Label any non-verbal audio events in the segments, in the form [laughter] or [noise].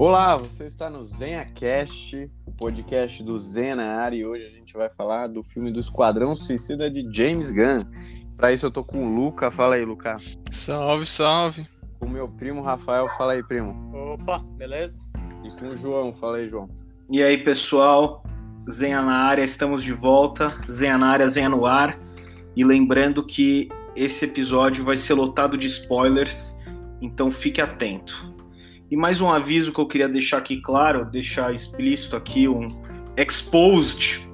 Olá, você está no ZenhaCast, o podcast do Zen na área, e hoje a gente vai falar do filme do Esquadrão Suicida de James Gunn. Para isso eu tô com o Luca, fala aí, Luca. Salve, salve. Com o meu primo Rafael, fala aí, primo. Opa, beleza? E com o João, fala aí, João. E aí, pessoal, Zenha na área, estamos de volta. Zenha na área, Zenha no ar. E lembrando que esse episódio vai ser lotado de spoilers, então fique atento. E mais um aviso que eu queria deixar aqui claro, deixar explícito aqui, um exposed,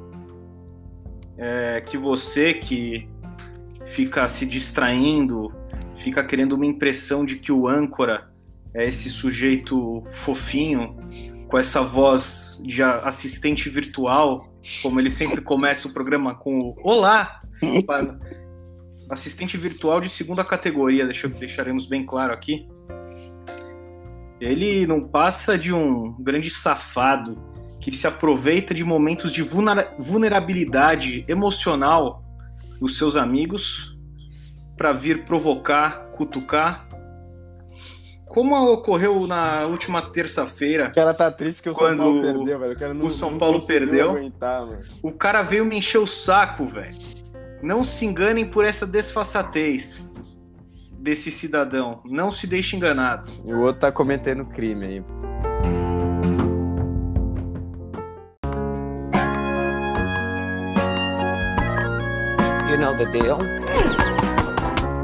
é, que você que fica se distraindo, fica querendo uma impressão de que o âncora é esse sujeito fofinho, com essa voz de assistente virtual, como ele sempre começa o programa com o Olá! [laughs] assistente virtual de segunda categoria, deixa, deixaremos bem claro aqui. Ele não passa de um grande safado que se aproveita de momentos de vulnerabilidade emocional dos seus amigos para vir provocar, cutucar. Como ocorreu na última terça-feira. O cara tá triste porque o São Paulo perdeu, velho. O, cara não, o São Paulo perdeu. Aguentar. O cara veio me encher o saco, velho. Não se enganem por essa desfaçatez desse cidadão. Não se deixe enganado. E o outro tá cometendo crime aí. You know the deal.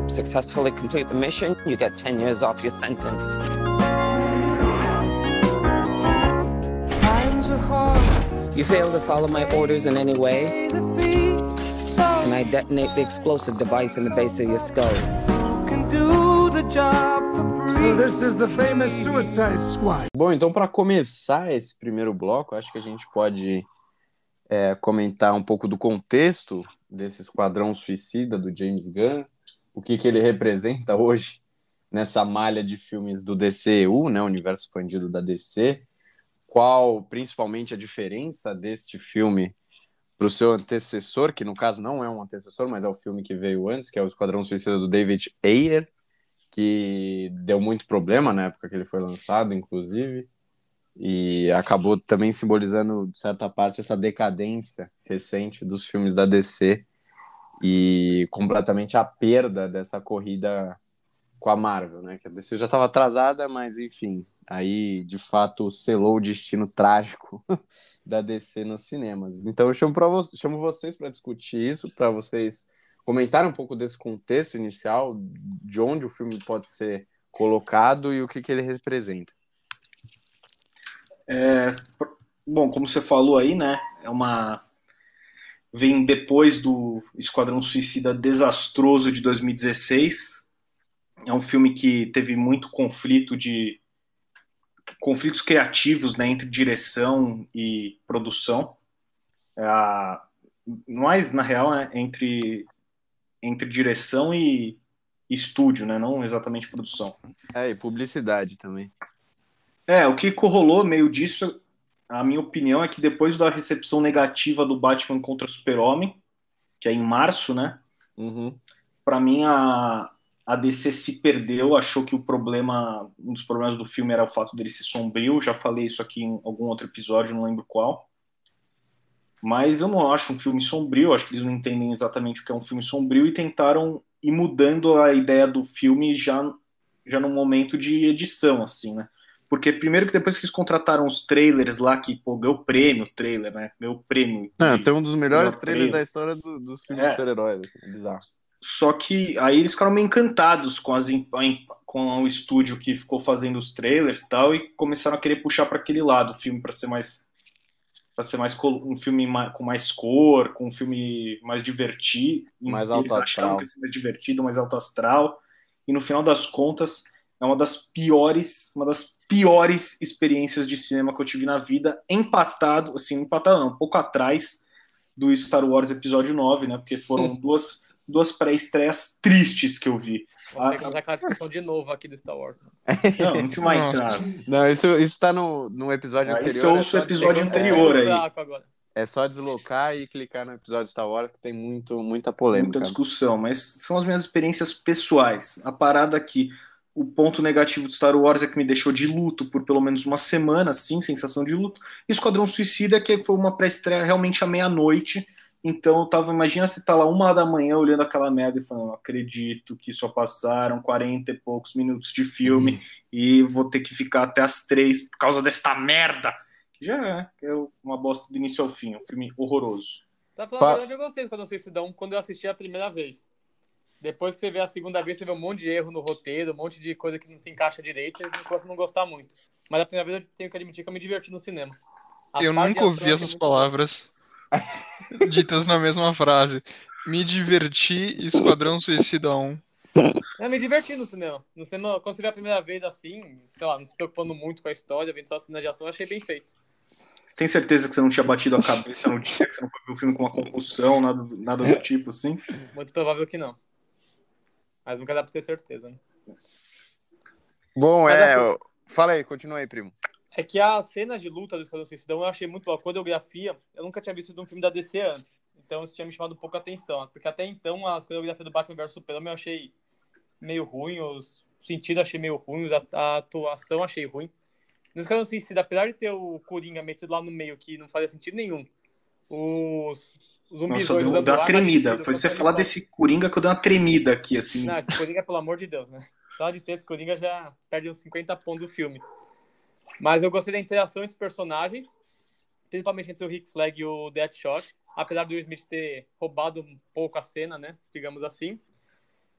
Successfully complete the mission, you get 10 years off your sentence. You fail to follow my orders in any way, and I detonate the explosive device in the base of your skull. So this is the famous Suicide Squad. Bom, então para começar esse primeiro bloco, acho que a gente pode é, comentar um pouco do contexto desse Esquadrão Suicida do James Gunn, o que, que ele representa hoje nessa malha de filmes do DCU, né, o universo expandido da DC, qual principalmente a diferença deste filme para o seu antecessor, que no caso não é um antecessor, mas é o filme que veio antes, que é o Esquadrão Suicida do David Ayer, que deu muito problema na época que ele foi lançado, inclusive, e acabou também simbolizando, de certa parte, essa decadência recente dos filmes da DC e completamente a perda dessa corrida com a Marvel, né? Que a DC já estava atrasada, mas enfim, aí de fato selou o destino trágico [laughs] da DC nos cinemas. Então eu chamo, vo chamo vocês para discutir isso, para vocês comentarem um pouco desse contexto inicial, de onde o filme pode ser colocado e o que, que ele representa. É, bom, como você falou aí, né? É uma vem depois do Esquadrão Suicida desastroso de 2016. É um filme que teve muito conflito de conflitos criativos, né, entre direção e produção. É a, mais na real, né, entre entre direção e estúdio, né, não exatamente produção. É, e publicidade também. É, o que corrolou meio disso, a minha opinião é que depois da recepção negativa do Batman contra Super-Homem, que é em março, né? Uhum. Para mim a, a DC se perdeu, achou que o problema, um dos problemas do filme era o fato dele ser sombrio. Já falei isso aqui em algum outro episódio, não lembro qual. Mas eu não acho um filme sombrio, acho que eles não entendem exatamente o que é um filme sombrio e tentaram ir mudando a ideia do filme já já no momento de edição, assim, né? Porque primeiro que depois que eles contrataram os trailers lá, que pô, ganhou prêmio o trailer, né? Ganhou prêmio. Não, de- tem um dos melhores melhor trailers trailer. da história do- dos filmes É. de super-heróis, assim, é bizarro. Só que aí eles ficaram meio encantados com, as, com o estúdio que ficou fazendo os trailers e tal, e começaram a querer puxar para aquele lado o filme para ser mais para ser mais um filme com mais cor, com um filme mais divertido, Mais alto astral. que mais divertido, mais alto astral, e no final das contas é uma das piores, uma das piores experiências de cinema que eu tive na vida, empatado, assim, empatado não, um pouco atrás do Star Wars Episódio 9, né? Porque foram [laughs] duas, duas pré-estreias tristes que eu vi. Vou pegar aquela discussão de novo aqui do Star Wars. mano. Não, a gente vai Nossa. entrar. Não, isso, isso tá no, no episódio Aí anterior. você é ouça só o episódio deslocar- anterior aí. É, é só deslocar e clicar no episódio Star Wars que tem muito, muita polêmica. Muita discussão, mas são as minhas experiências pessoais. A parada aqui, o ponto negativo de Star Wars é que me deixou de luto por pelo menos uma semana, assim, sensação de luto. E Esquadrão Suicida, que foi uma pré-estreia realmente à meia-noite. Então eu tava, imagina se tá lá uma da manhã olhando aquela merda e falando, não acredito que só passaram 40 e poucos minutos de filme e vou ter que ficar até as três por causa desta merda. Que já é, que é uma bosta do início ao fim, um filme horroroso. Pra falar Fa- verdade, eu gostei do Esquadrão Suicidão quando eu assisti a primeira vez. Depois que você vê a segunda vez, você vê um monte de erro no roteiro, um monte de coisa que não se encaixa direito, e a não gostar muito. Mas a primeira vez eu tenho que admitir que eu me diverti no cinema. A Eu nunca ouvi essas boa. palavras [laughs] ditas na mesma frase. Me diverti, Esquadrão Suicida 1. Eu me diverti no cinema. No cinema, quando você vê a primeira vez assim, sei lá, não se preocupando muito com a história, vendo só a cena de ação, eu achei bem feito. Você tem certeza que você não tinha batido a cabeça no dia, que você não foi ver o filme com uma concussão, nada, do- nada do tipo, assim? Muito provável que não. Mas nunca dá pra ter certeza, né? Bom, Mas é. assim- Fala aí, continua aí, primo. É que as cenas de luta do Esquadrão Suicidão eu achei muito boa. A coreografia, eu nunca tinha visto de um filme da DC antes. Então isso tinha me chamado um pouco a atenção. Porque até então a coreografia do Batman vs Superman eu achei meio ruim, os sentidos achei meio ruim, a, atuação achei ruim. No Esquadrão Suicida, apesar de ter o Coringa metido lá no meio que não fazia sentido nenhum, os, os zumbis Nossa, deu, deu uma tremida. Foi você quando falar desse Coringa que eu dei uma tremida aqui, assim. não, esse Coringa, pelo amor de Deus, né? Só de ter esse Coringa já perde uns 50 pontos do filme. Mas eu gostei da interação entre os personagens, principalmente entre o Rick Flag e o Deadshot, apesar do Will Smith ter roubado um pouco a cena, né? Digamos assim.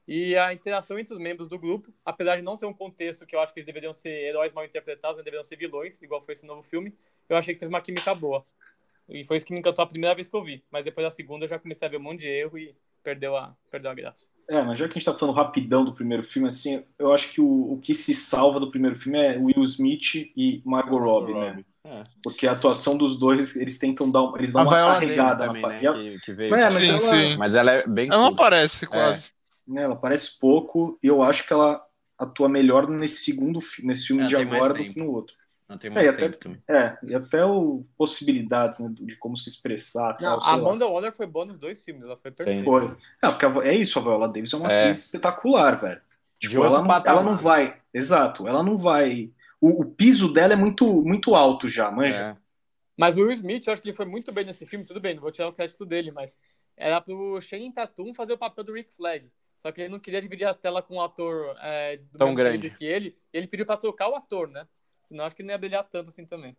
E a interação entre os membros do grupo, apesar de não ser um contexto que eu acho que eles deveriam ser heróis mal interpretados, né? deveriam ser vilões, igual foi esse novo filme, eu achei que teve uma química boa. E foi isso que me encantou a primeira vez que eu vi. Mas depois da segunda eu já comecei a ver um monte de erro e perdeu a, perdeu a graça. É, mas já que a gente tá falando rapidão do primeiro filme, assim, eu acho que o, o que se salva do primeiro filme é Will Smith e Margot Robbie, né? É. Porque a atuação dos dois, eles tentam dar, eles dão A uma carregada também, na né? e Que, que veio. É, mas Sim, ela, sim. Mas ela é bem. Ela não aparece quase. né, ela parece pouco, e eu acho que ela atua melhor nesse segundo nesse filme Ela de agora do que no outro. Não tem É, mais e até- tempo também. É, e até o possibilidades né, de como se expressar. Não, tal, a lá. Amanda Waller foi boa nos dois filmes, ela foi perfeita. Foi. Não, porque a é isso, a Viola Davis é uma É. atriz espetacular, velho. Tipo, ela, não, ela não vai. Exato, ela não vai. O, o piso dela é muito, muito alto já, manja. É. Mas o Will Smith, eu acho que ele foi muito bem nesse filme, tudo bem, não vou tirar o crédito dele, mas era pro Shane Tatum fazer o papel do Rick Flag. Só que ele não queria dividir a tela com um ator é, do Tão grande. que ele. Ele pediu pra trocar o ator, né? Senão acho que ele não ia brilhar tanto assim também.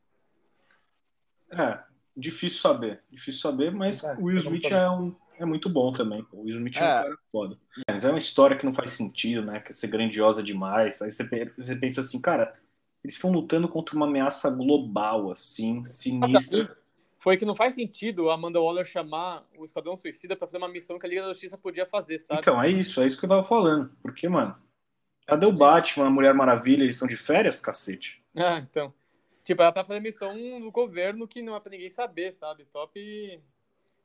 É, difícil saber. Difícil saber, mas É, o Will Smith é, um, é muito bom também. O Will Smith é, um É. cara foda. Mas é uma história que não faz sentido, né? Que ser grandiosa demais. Aí você, você pensa assim, cara, eles estão lutando contra uma ameaça global, assim, sinistra. Foi que não faz sentido a Amanda Waller chamar o Esquadrão Suicida pra fazer uma missão que a Liga da Justiça podia fazer, sabe? Então, é isso, é isso que eu tava falando. Porque, mano, cadê o Batman, a Mulher Maravilha? Eles estão de férias, cacete? [laughs] Ah, então. Tipo, era pra fazer missão no governo que não é pra ninguém saber, sabe? Top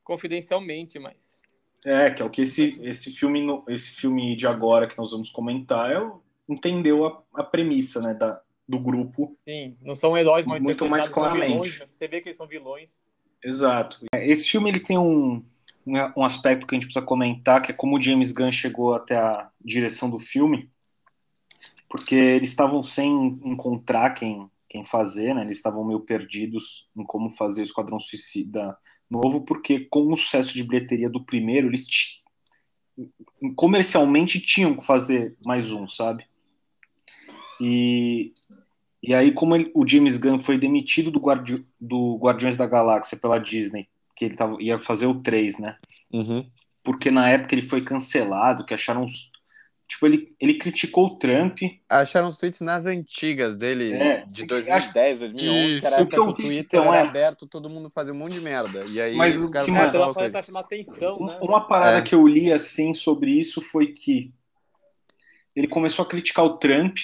confidencialmente, mas. É, que é o que esse, esse, filme, esse filme de agora que nós vamos comentar é entendeu a, a premissa, né, da, do grupo. Sim, não são heróis mal Muito mais claramente. vilões, né? Você vê que eles são vilões. Exato. Esse filme ele tem um, um um aspecto que a gente precisa comentar, que é como o James Gunn chegou até a direção do filme, porque eles estavam sem encontrar quem, quem fazer, né? Eles estavam meio perdidos em como fazer o Esquadrão Suicida novo, porque com o sucesso de bilheteria do primeiro, eles comercialmente tinham que fazer mais um, sabe? E, e aí, como ele- o James Gunn foi demitido do, Guardi- do Guardiões da Galáxia pela Disney, que ele tava, ia fazer o 3, né? Uhum. Porque na época ele foi cancelado, que acharam. Tipo, ele, ele criticou o Trump. Acharam os tweets nas antigas dele, É, de acho- 2010, 2011, que era a Isso. época O que eu que o vi, Twitter então, era é. aberto, todo mundo fazia um monte de merda. E aí Mas o caras que mais- ele. pra chamar atenção, né? Uma parada É. que eu li assim sobre isso foi que ele começou a criticar o Trump.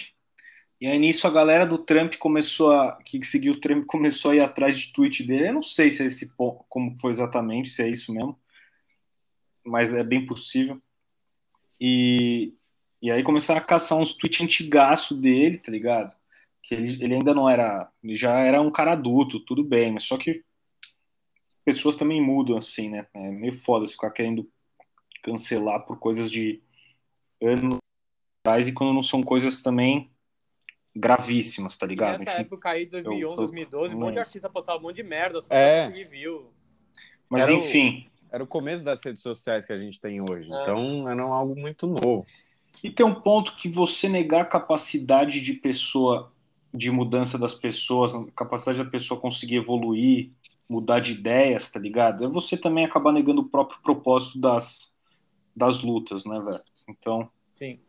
E aí nisso a galera do Trump começou a. que seguiu o Trump começou a ir atrás de tweet dele. Eu não sei se é esse po- como foi exatamente, se é isso mesmo. Mas é bem possível. E, e aí começaram a caçar uns tweets antigaço dele, tá ligado? Que ele, ele ainda não era. Ele já era um cara adulto, tudo bem, mas só que pessoas também mudam assim, né? É meio foda se ficar querendo cancelar por coisas de anos e quando não são coisas também gravíssimas, tá ligado? Nessa A gente- época aí, 2011, eu- 2012, um monte de artista postava um monte de merda, só É. view. Mas Era o- enfim. Era o começo das redes sociais que a gente tem hoje. É. Então era algo muito novo. E tem um ponto que você negar a capacidade de pessoa, de mudança das pessoas, a capacidade da pessoa conseguir evoluir, mudar de ideias, tá ligado? É você também acabar negando o próprio propósito das, das lutas, né, velho? Então, Sim.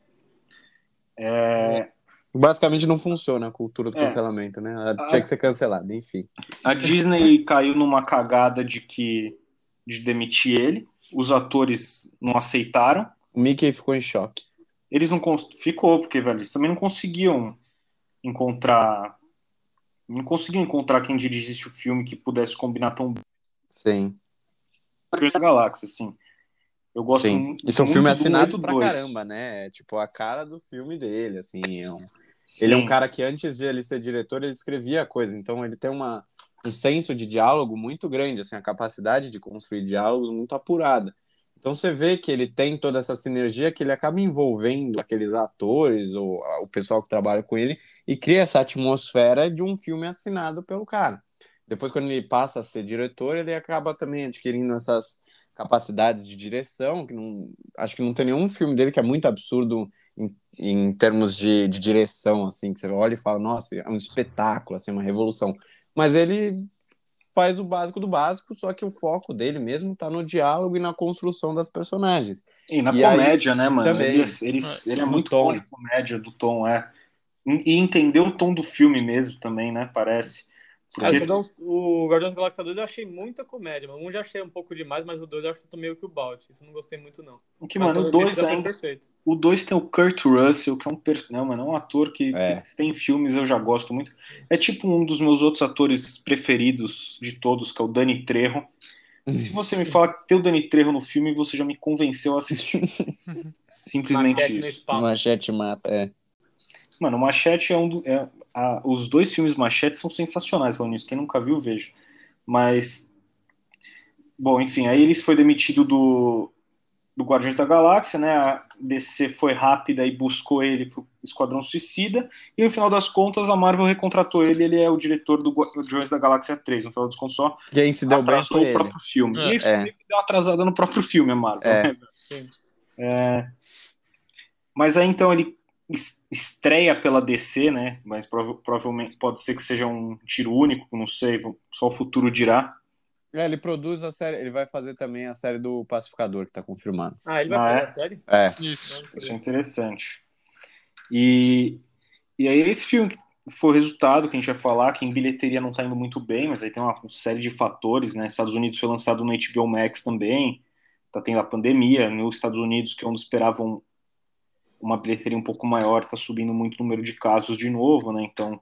é, Basicamente não funciona a cultura do É. cancelamento, né? Ela Ah. tinha que ser cancelada, enfim. a Disney [laughs] caiu numa cagada de que de demitir ele. Os atores não aceitaram. O Mickey ficou em choque. Eles não ficou porque velho, eles também não conseguiam encontrar não conseguiam encontrar quem dirigisse o filme que pudesse combinar tão bem Sim. da Galáxia, assim. Eu gosto Sim. muito, Isso é um filme do assinado pra dois. caramba, né? É tipo a cara do filme dele, assim. é um- Sim. Ele é um cara que antes de ele ser diretor, ele escrevia coisa. Então ele tem uma, um senso de diálogo muito grande, assim, a capacidade de construir diálogos muito apurada. Então você vê que ele tem toda essa sinergia que ele acaba envolvendo aqueles atores ou o pessoal que trabalha com ele e cria essa atmosfera de um filme assinado pelo cara. Depois, quando ele passa a ser diretor, ele acaba também adquirindo essas capacidades de direção, que não, acho que não tem nenhum filme dele que é muito absurdo em, em termos de, de direção, assim, que você olha e fala, nossa, é um espetáculo, assim, uma revolução. Mas ele faz o básico do básico, só que o foco dele mesmo tá no diálogo e na construção das personagens. E na E aí, comédia, né, mano? também. Ele, ele, ele é No muito tom. bom de comédia, do tom, é. E entender o tom do filme mesmo também, né? Parece. Então, o Guardiões da Galáxia 2 eu achei muita comédia. Um já achei um pouco demais, mas o 2 eu acho que meio que o balde. Isso eu não gostei muito, não. que, Mas mano, o pelo 2 jeito foi ainda. perfeito. O 2 tem o Kurt Russell, que é um, per... não, mano, é um ator que, É. que tem filmes, eu já gosto muito. É tipo um dos meus outros atores preferidos de todos, que é o Danny Trejo. Se você me fala que tem o Danny Trejo no filme, você já me convenceu a assistir. [laughs] Simplesmente Maquete no isso. Machete mata, é. Mano, o Machete é um do, é, a- os dois filmes Machete são sensacionais falando nisso. Quem nunca viu, veja. Mas. Bom, enfim, aí ele foi demitido do, do Guardiões da Galáxia, né? A DC foi rápida e buscou ele pro Esquadrão Suicida. E no final das contas, a Marvel recontratou ele. Ele é o diretor do Guardiões da Galáxia 3. No final das contas, só Quem se deu bem atrasou foi o ele. próprio filme. É. E isso É. deu uma atrasada no próprio filme, a Marvel. É. né? É. Mas aí então ele estreia pela DC, né? Mas prova- provavelmente pode ser que seja um tiro único, não sei, só o futuro dirá. É, ele produz a série, ele vai fazer também a série do Pacificador, que tá confirmado. Ah, ele vai Ah, fazer é? a série? É. Isso. Isso é interessante. E, e aí esse filme foi o resultado que a gente vai falar, que em bilheteria não tá indo muito bem, mas aí tem uma série de fatores, né? Estados Unidos foi lançado no HBO Max também, tá tendo a pandemia, nos Estados Unidos, que é onde esperavam uma bilheteria um pouco maior, tá subindo muito o número de casos de novo, né? Então,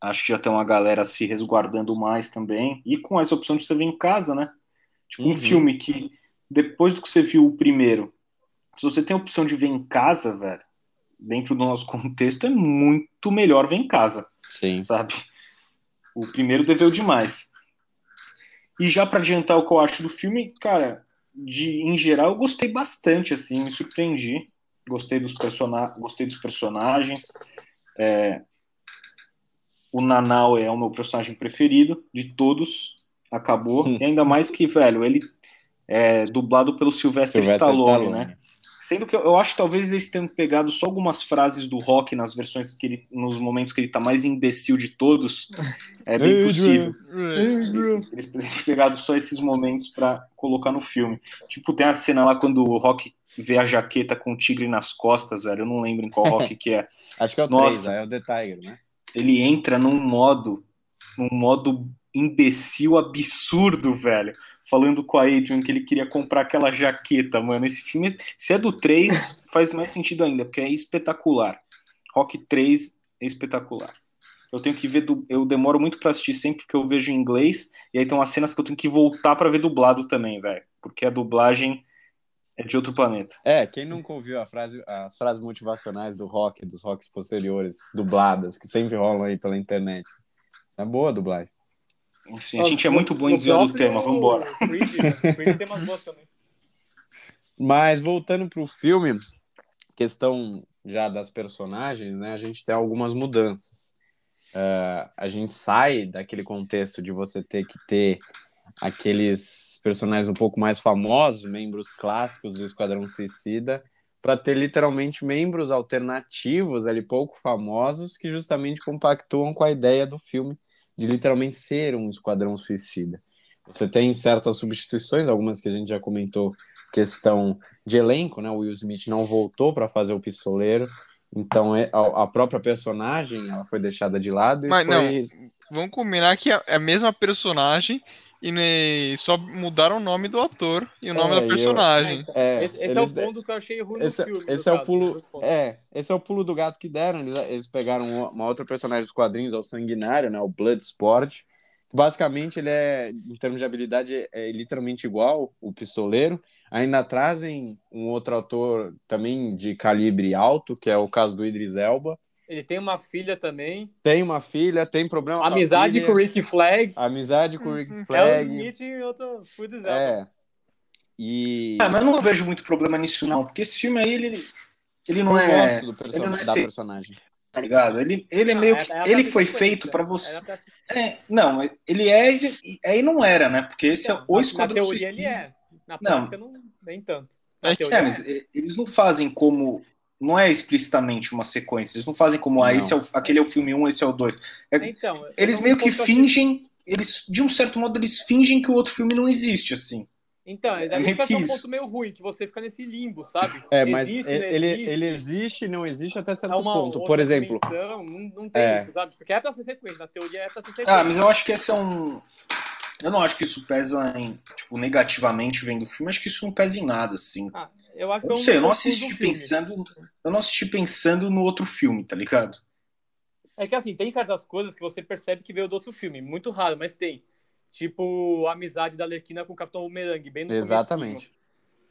acho que já tem uma galera se resguardando mais também. E com essa opção de você ver em casa, né? Tipo, um Uhum. filme que, depois do que você viu o primeiro, se você tem a opção de ver em casa, velho, dentro do nosso [laughs] contexto, é muito melhor ver em casa, Sim. sabe? O primeiro deveu demais. E já pra adiantar o que eu acho do filme, cara, de, em geral, eu gostei bastante, assim, me surpreendi. Gostei dos, persona gostei dos personagens. É, o Nanau é o meu personagem preferido de todos. Acabou. Hum. E ainda mais que, velho, ele é dublado pelo Sylvester, Sylvester Stallone, Stallone. né? Sendo que eu, eu acho que talvez eles tenham pegado só algumas frases do rock nas versões que ele, nos momentos que ele tá mais imbecil de todos. [laughs] É bem Adrian. possível. Eles poderiam ter pegado só esses momentos pra colocar no filme. Tipo, tem a cena lá quando o Rock vê a jaqueta com o tigre nas costas, velho. Eu não lembro em qual Rock que é. [laughs] Acho que é o Nossa. 3, é o The Tiger, né? Ele entra num modo, num modo imbecil absurdo, velho. Falando com a Adrian que ele queria comprar aquela jaqueta, mano. Esse filme, se é do 3, [laughs] faz mais sentido ainda, porque é espetacular. Rock 3 é espetacular. Eu tenho que ver, du- eu demoro muito pra assistir sempre que eu vejo em inglês, e aí tem umas cenas que eu tenho que voltar pra ver dublado também, velho. Porque a dublagem é de outro planeta. É, quem nunca ouviu a frase, as frases motivacionais do rock, dos rocks posteriores, dubladas, que sempre rolam aí pela internet. Isso é boa a dublagem. Assim, a gente é muito bom em No desviar do próprio tema, [laughs] boas também. Mas voltando pro filme, questão já das personagens, né, a gente tem algumas mudanças. Uh, a gente sai daquele contexto de você ter que ter aqueles personagens um pouco mais famosos, membros clássicos do Esquadrão Suicida, para ter literalmente membros alternativos ali pouco famosos que justamente compactuam com a ideia do filme de literalmente ser um Esquadrão Suicida. Você tem certas substituições, algumas que a gente já comentou, questão de elenco, né? O Will Smith não voltou para fazer o pistoleiro, então é, a própria personagem ela foi deixada de lado. Mas foi... não, vamos combinar que é a mesma personagem e só mudaram o nome do ator e o nome é, da personagem. Eu, é, esse, esse eles, é o ponto que eu achei ruim esse, no filme. Esse é o pulo, é, esse é o pulo do gato que deram. Eles, eles pegaram uma outra personagem dos quadrinhos, é o Sanguinário, né, o Bloodsport. Basicamente, ele é, em termos de habilidade, é, é literalmente igual o Pistoleiro. Ainda trazem um outro ator também de calibre alto, que é o caso do Idris Elba. Ele tem uma filha também. Tem uma filha, tem problema Amizade com, com o Rick Flag. Amizade com o Rick uhum. Flag. É o Smith e outro Food É. E... Ah, mas eu não vejo muito problema nisso não, porque esse filme aí, ele, ele não eu é... Gosto do person... ele não é da ser... personagem. Tá ligado? Ele, ele é meio que... É, é ele foi feito para você... É, não, ele é e não era, né? Porque esse é o Esquadrão Na teoria ele é. Na prática não, não nem tanto. é, mas é. eles não fazem como não é explicitamente uma sequência. Eles não fazem como, ah, esse é o, aquele é o filme 1, um, esse é o 2. É, então, eles meio que fingem, eles, de um certo modo, eles fingem que o outro filme não existe, assim. Então, é, é isso que é um ponto meio ruim, que você fica nesse limbo, sabe? É, mas existe, ele, existe. ele existe e não existe até certo é ponto. Por exemplo. Dimensão, não, não tem é. isso, sabe? Porque é pra ser sequência, na teoria é pra ser sequência. Ah, mas eu acho que esse é um. Eu não acho que isso pesa em, tipo, negativamente vendo o filme, acho que isso não pesa em nada, assim. Ah, eu acho que eu não sei, eu não assisti pensando. Eu não assisti pensando no outro filme, tá ligado? É que assim, tem certas coisas que você percebe que veio do outro filme. Muito raro, mas tem. Tipo a amizade da Lerquina com o Capitão Boomerang, bem no Exatamente.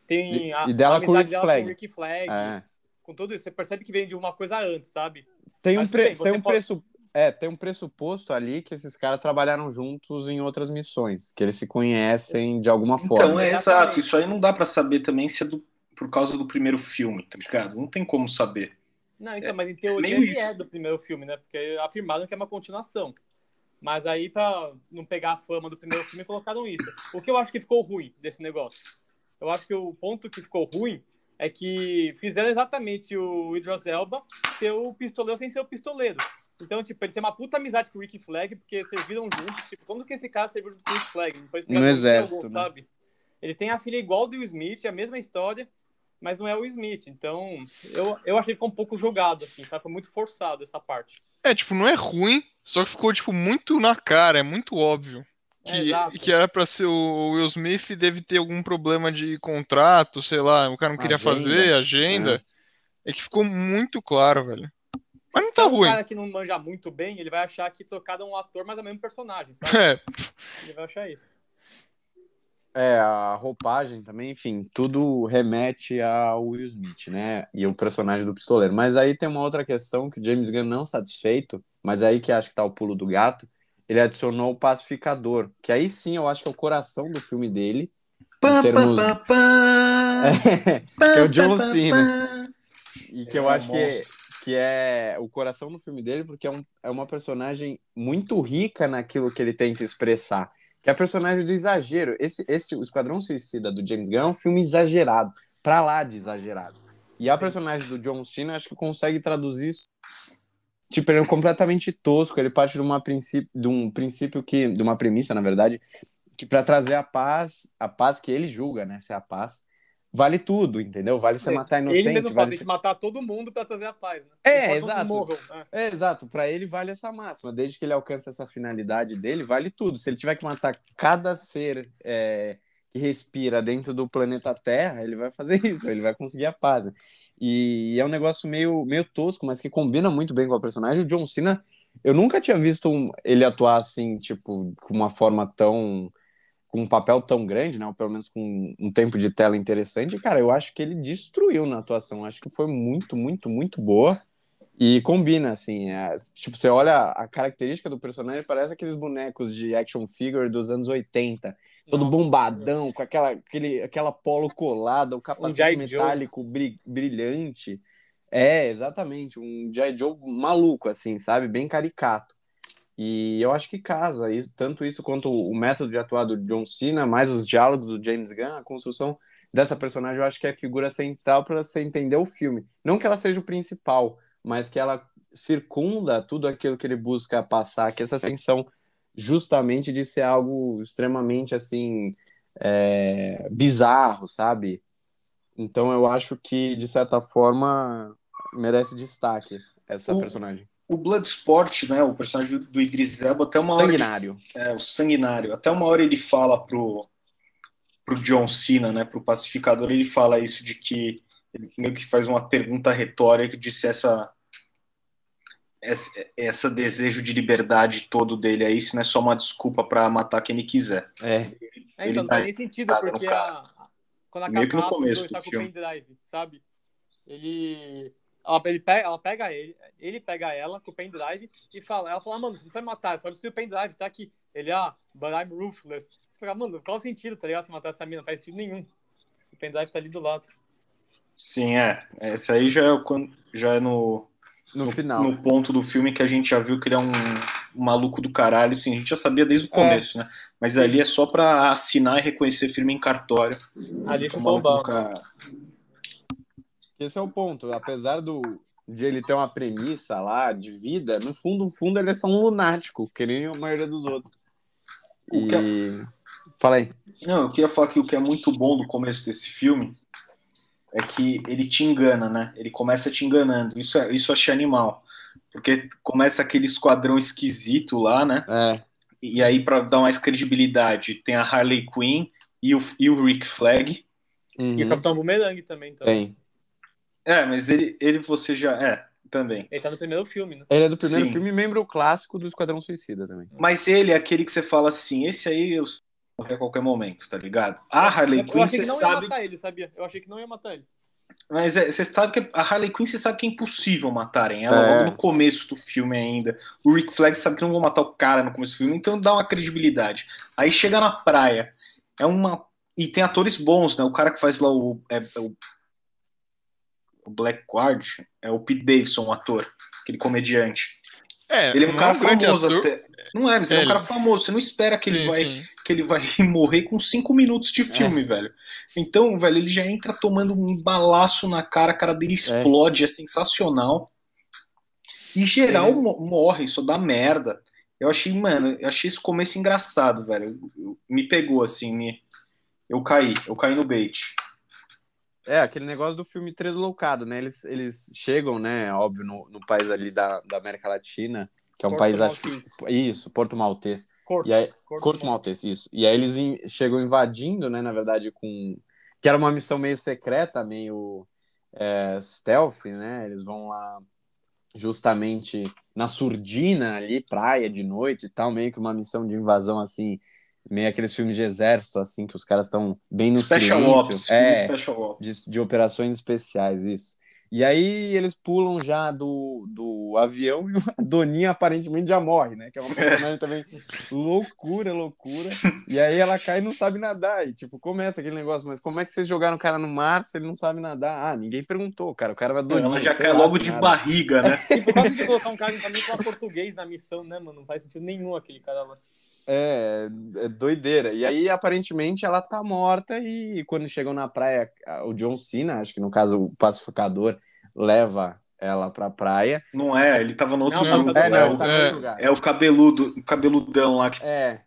Tem a, e dela a amizade com o Rick Flag. Com, Rick Flag é. com tudo isso. Você percebe que vem de uma coisa antes, sabe? Tem um, pre... tem um pode... preço. É, tem um pressuposto ali que esses caras trabalharam juntos em outras missões, que eles se conhecem de alguma então, forma. Então, é exato. Isso aí não dá para saber também se é do por causa do primeiro filme, tá ligado? Não tem como saber. Não, então, é, mas em teoria é ele é do primeiro filme, né? Porque afirmaram que é uma continuação. Mas aí, pra não pegar a fama do primeiro filme, colocaram isso. O que eu acho que ficou ruim desse negócio? Eu acho que o ponto que ficou ruim é que fizeram exatamente o Idris Elba ser o pistoleiro sem ser o pistoleiro. Então, tipo, ele tem uma puta amizade com o Rick Flag, porque serviram juntos. Tipo, quando que esse cara serviu com o Rick Flag? No exército, algum, né? sabe? Ele tem a filha igual do Will Smith, a mesma história mas não é o Smith. Então, eu, eu achei que ficou um pouco jogado, assim, sabe? Foi muito forçado essa parte. É, tipo, não é ruim, só que ficou, tipo, muito na cara, é muito óbvio. Que, é, que era pra ser o Will Smith deve ter algum problema de contrato, sei lá, o cara não queria agenda. fazer, agenda. É. é. que ficou muito claro, velho. Mas não tá ruim. um cara que não manja muito bem, ele vai achar que trocado é um ator, mas é o mesmo personagem, sabe? [laughs] É. Ele vai achar isso. É, a roupagem também, enfim, tudo remete ao Will Smith, né? E o personagem do pistoleiro. Mas aí tem uma outra questão que o James Gunn não satisfeito, mas aí que acho que tá o pulo do gato, ele adicionou o pacificador, que aí sim eu acho que é o coração do filme dele. Termos... [laughs] é, que é o John Cena. E que eu é acho que, que é o coração do filme dele, porque é, um, é uma personagem muito rica naquilo que ele tenta expressar que é a personagem do exagero. Esse, esse, o Esquadrão Suicida do James Gunn é um filme exagerado, pra lá de exagerado. E a Sim. personagem do John Cena, acho que consegue traduzir isso. Tipo, ele é completamente tosco, ele parte de, uma princípio, de um princípio que, de uma premissa, na verdade, que para trazer a paz, a paz que ele julga, né, ser a paz, vale tudo, entendeu? Vale você matar inocente. Ele mesmo vale ser... matar todo mundo para trazer a paz, né? É, exato. Morram, né? É, exato. Para ele vale essa máxima. Desde que ele alcance essa finalidade dele, vale tudo. Se ele tiver que matar cada ser é, que respira dentro do planeta Terra, ele vai fazer [laughs] isso. Ele vai conseguir a paz. E é um negócio meio, meio tosco, mas que combina muito bem com a personagem. O John Cena, eu nunca tinha visto ele atuar assim, tipo, com uma forma tão com um papel tão grande, né? Ou pelo menos com um tempo de tela interessante, cara, eu acho que ele destruiu na atuação. Acho que foi muito, muito, muito boa. E combina, assim. É, tipo, você olha a característica do personagem, parece aqueles bonecos de action figure dos anos 80. Todo Nossa, bombadão, com aquela, aquele, aquela polo colada, o capacete um metálico brilhante. É, exatamente, um G.I. Joe maluco, assim, sabe? Bem caricato. E eu acho que casa, isso, tanto isso quanto o método de atuar do John Cena, mais os diálogos do James Gunn, a construção dessa personagem, eu acho que é a figura central para você entender o filme. Não que ela seja o principal, mas que ela circunda tudo aquilo que ele busca passar, que essa sensação justamente de ser algo extremamente assim é, bizarro, sabe? Então eu acho que de certa forma merece destaque essa o, personagem. O Bloodsport, né, o personagem do Idris Elba, até uma sanguinário. hora ele, é o sanguinário. Até uma hora ele fala pro pro John Cena, né, pro pacificador, ele fala isso de que ele meio que faz uma pergunta retórica de se essa essa, desejo de liberdade todo dele aí, se não é só uma desculpa para matar quem ele quiser. É. é então, não faz nem sentido, porque a, quando a Meio que no começo tá do com filme. o pendrive, sabe? Ele. Ela, ele pega, ela pega ele, ele pega ela com o pendrive e fala, ela fala, mano, você não vai matar, é só destruir o pendrive, tá aqui. Ele, ah, but I'm ruthless. Você fala, mano, qual o sentido, tá ligado? Você matar essa mina, não faz sentido nenhum. O pendrive tá ali do lado. Sim, é. Esse aí já é, quando, já é no, no, no, final. No ponto do filme que a gente já viu que ele é um, um maluco do caralho, assim, a gente já sabia desde o começo, é. né? Mas ali é só pra assinar e reconhecer firme em cartório. Ali foi um bom. Esse é o ponto. Apesar do, de ele ter uma premissa lá de vida, no fundo, no fundo, ele é só um lunático, que nem a maioria dos outros. E... É... Fala aí. Não, eu queria falar que o que é muito bom do começo desse filme é que ele te engana, né? Ele começa te enganando. Isso, é, isso eu achei animal. Porque começa aquele esquadrão esquisito lá, né? É. E aí, para dar mais credibilidade, tem a Harley Quinn e o, e o Rick Flag. Uhum. E o Capitão Boomerang também. Então. Tem. É, mas ele, ele você já. É, também. Ele tá no primeiro filme, né? Ele é do primeiro Sim. filme e membro clássico do Esquadrão Suicida também. Mas ele é aquele que você fala assim: esse aí eu morrer a qualquer momento, tá ligado? A Harley Eu Quinn, achei você que não ia sabe. matar ele, sabia? Eu achei que não ia matar ele. Mas é, você sabe que a Harley Quinn, você sabe que é impossível matarem ela É. logo no começo do filme ainda. O Rick Flag sabe que não vão matar o cara no começo do filme, então dá uma credibilidade. Aí chega na praia, é uma. E tem atores bons, né? O cara que faz lá o. É o, o Blackguard é o Pete Davidson, o ator, aquele comediante. É, Ele é um cara um grande famoso ator. até. Não é, mas ele é um Ele. cara famoso. Você não espera que ele Sim, vai sim. que ele vai [laughs] morrer com cinco minutos de filme, É. velho. Então, velho, ele já entra tomando um balaço na cara, a cara dele explode, é, sensacional. E geral Ele- mo- morre, isso dá merda. Eu achei, mano, eu achei esse começo engraçado, velho. Eu- eu- me pegou, assim, me... eu caí, eu caí no bait. É, aquele negócio do filme Tresloucado, né? Eles, eles chegam, né, óbvio, no, no país ali da, da América Latina, que é um Porto país, acho. Isso, Porto Maltese. Corto. E aí, Corto Corto Maltese, isso. E aí eles in- chegam invadindo, né, na verdade, com... Que era uma missão meio secreta, meio é, stealth, né? Eles vão lá justamente na surdina ali, praia de noite e tal, meio que uma missão de invasão, assim, meio aqueles filmes de exército, assim, que os caras estão bem no Special silêncio. Ops, filme é, Special Ops. de, de operações especiais, isso. E aí eles pulam já do, do avião e [laughs] a Doninha aparentemente já morre, né? Que é uma personagem também [laughs] loucura, loucura. E aí ela cai e não sabe nadar. E tipo, começa aquele negócio, mas como é que vocês jogaram o cara no mar se ele não sabe nadar? Ah, ninguém perguntou, cara. O cara vai Doninha. Ela já cai lá logo de nada. barriga, né? [laughs] E por causa de colocar um cara também falar português na missão, né, mano? Não faz sentido nenhum aquele cara lá. É, é doideira. E aí, aparentemente, ela tá morta e quando chegam na praia, o John Cena, acho que no caso o pacificador, leva ela pra praia. Não é, ele tava no outro Não, tá É, no não, é, tá no é. lugar. é o cabeludo, o cabeludão lá que É.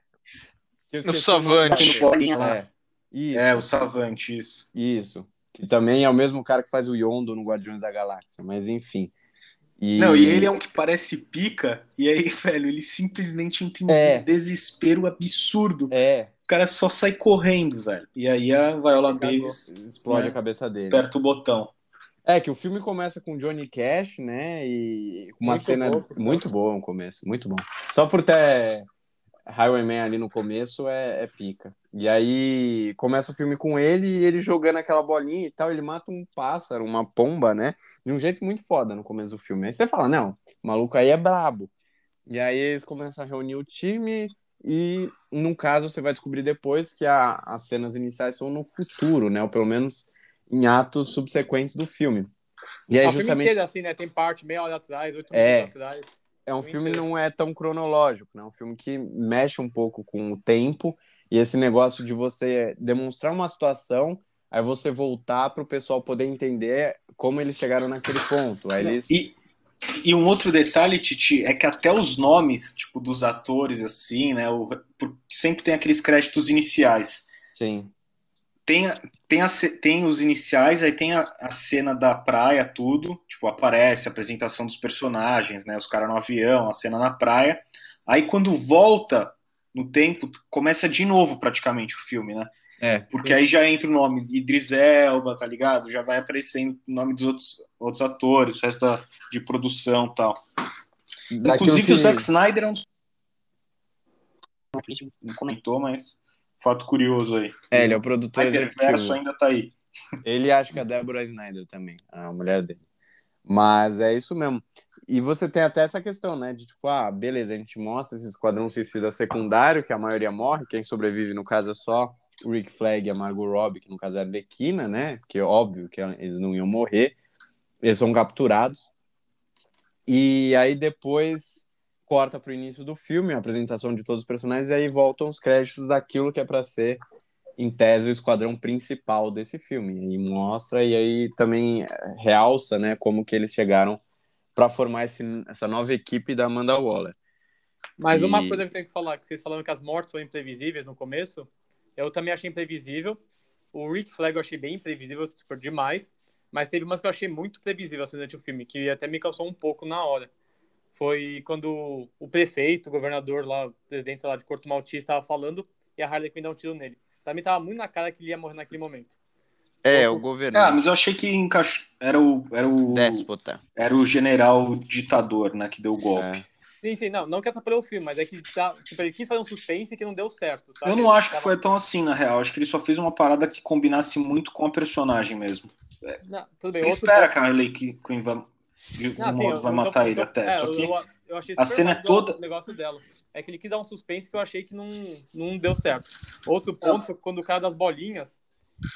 Que No o nome Savante. bolinha lá. É. Isso, É, o Savante, isso. isso. Que também é o mesmo cara que faz o Yondo no Guardiões da Galáxia, mas enfim. E... Não, e ele é um que parece pica, e aí, [laughs] velho, ele simplesmente entra É. um desespero absurdo. É, O cara só sai correndo, velho. E aí a Viola. Davis explode É. a cabeça dele. aperta o botão. É, que o filme começa com Johnny Cash, né? E uma Muito cena bom, muito boa no começo, muito bom. Só por ter Highwayman ali no começo é, é pica. E aí começa o filme com ele e ele jogando aquela bolinha e tal, ele mata um pássaro, uma pomba, né? De um jeito muito foda no começo do filme. Aí você fala, não, o maluco aí é brabo. E aí eles começam a reunir o time e, no caso, você vai descobrir depois que a- as cenas iniciais são no futuro, né? Ou pelo menos em atos subsequentes do filme. E é justamente... inteiro, assim, né? Tem parte meia hora atrás, oito é... minutos atrás. É um filme que não é tão cronológico, né? É um filme que mexe um pouco com o tempo e esse negócio de você demonstrar uma situação, aí você voltar para o pessoal poder entender como eles chegaram naquele ponto. Aí eles... E, e um outro detalhe, Titi, é que até os nomes, tipo, dos atores, assim, né? O, sempre tem aqueles créditos iniciais. Sim. Tem, tem, a, tem os iniciais, aí tem a, a, cena da praia, tudo. Tipo, aparece a apresentação dos personagens, né? Os caras no avião, a cena na praia. Aí quando volta no tempo, começa de novo praticamente o filme, né? É. Porque aí já entra o nome Idris Elba, tá ligado? Já vai aparecendo o nome dos outros, outros atores, o resto da, de produção e tal. Daqui Inclusive o Zack Snyder é um. Não comentou, mas fato curioso aí. É, ele é o produtor o executivo. ainda tá aí. Ele acha que a Deborah Snyder também, a mulher dele. Mas é isso mesmo. E você tem até essa questão, né? De tipo, ah, beleza, a gente mostra esse esquadrão suicida secundário, que a maioria morre, quem sobrevive, no caso, é só o Rick Flag e a Margot Robbie, que no caso é a Arlequina, né? Porque é óbvio que eles não iam morrer. Eles são capturados. E aí depois corta para o início do filme, a apresentação de todos os personagens, e aí voltam os créditos daquilo que é para ser, em tese, o esquadrão principal desse filme. E mostra, e aí também realça, né, como que eles chegaram para formar esse, essa nova equipe da Amanda Waller. Mas e... uma coisa que eu tenho que falar, que vocês falaram que as mortes foram imprevisíveis no começo, eu também achei imprevisível. O Rick Flag eu achei bem imprevisível, super demais. Mas teve umas que eu achei muito previsível assim, durante o filme, que até me causou um pouco na hora. Foi quando o prefeito, o governador lá, o presidente lá de Corto Maltese estava falando e a Harley Quinn dá um tiro nele. Também tava muito na cara que ele ia morrer naquele momento. É, o governador. Ah, mas eu achei que encaixou. Era o. Era o. Déspota. Era o general ditador, né, que deu o golpe. É. Sim, sim, não, não que atrapalhou o filme, mas é que tá, tipo, ele quis fazer um suspense que não deu certo. Sabe? Eu não acho que foi tão assim, na real. Acho que ele só fez uma parada que combinasse muito com a personagem mesmo. É. Não, tudo bem. espera que a Harley Quinn vai, não, assim, vai matar eu, ele eu, até. É, só que eu, eu achei a cena é toda. O negócio dela. É que ele quis dar um suspense que eu achei que não, não deu certo. Outro ponto, quando o cara das bolinhas,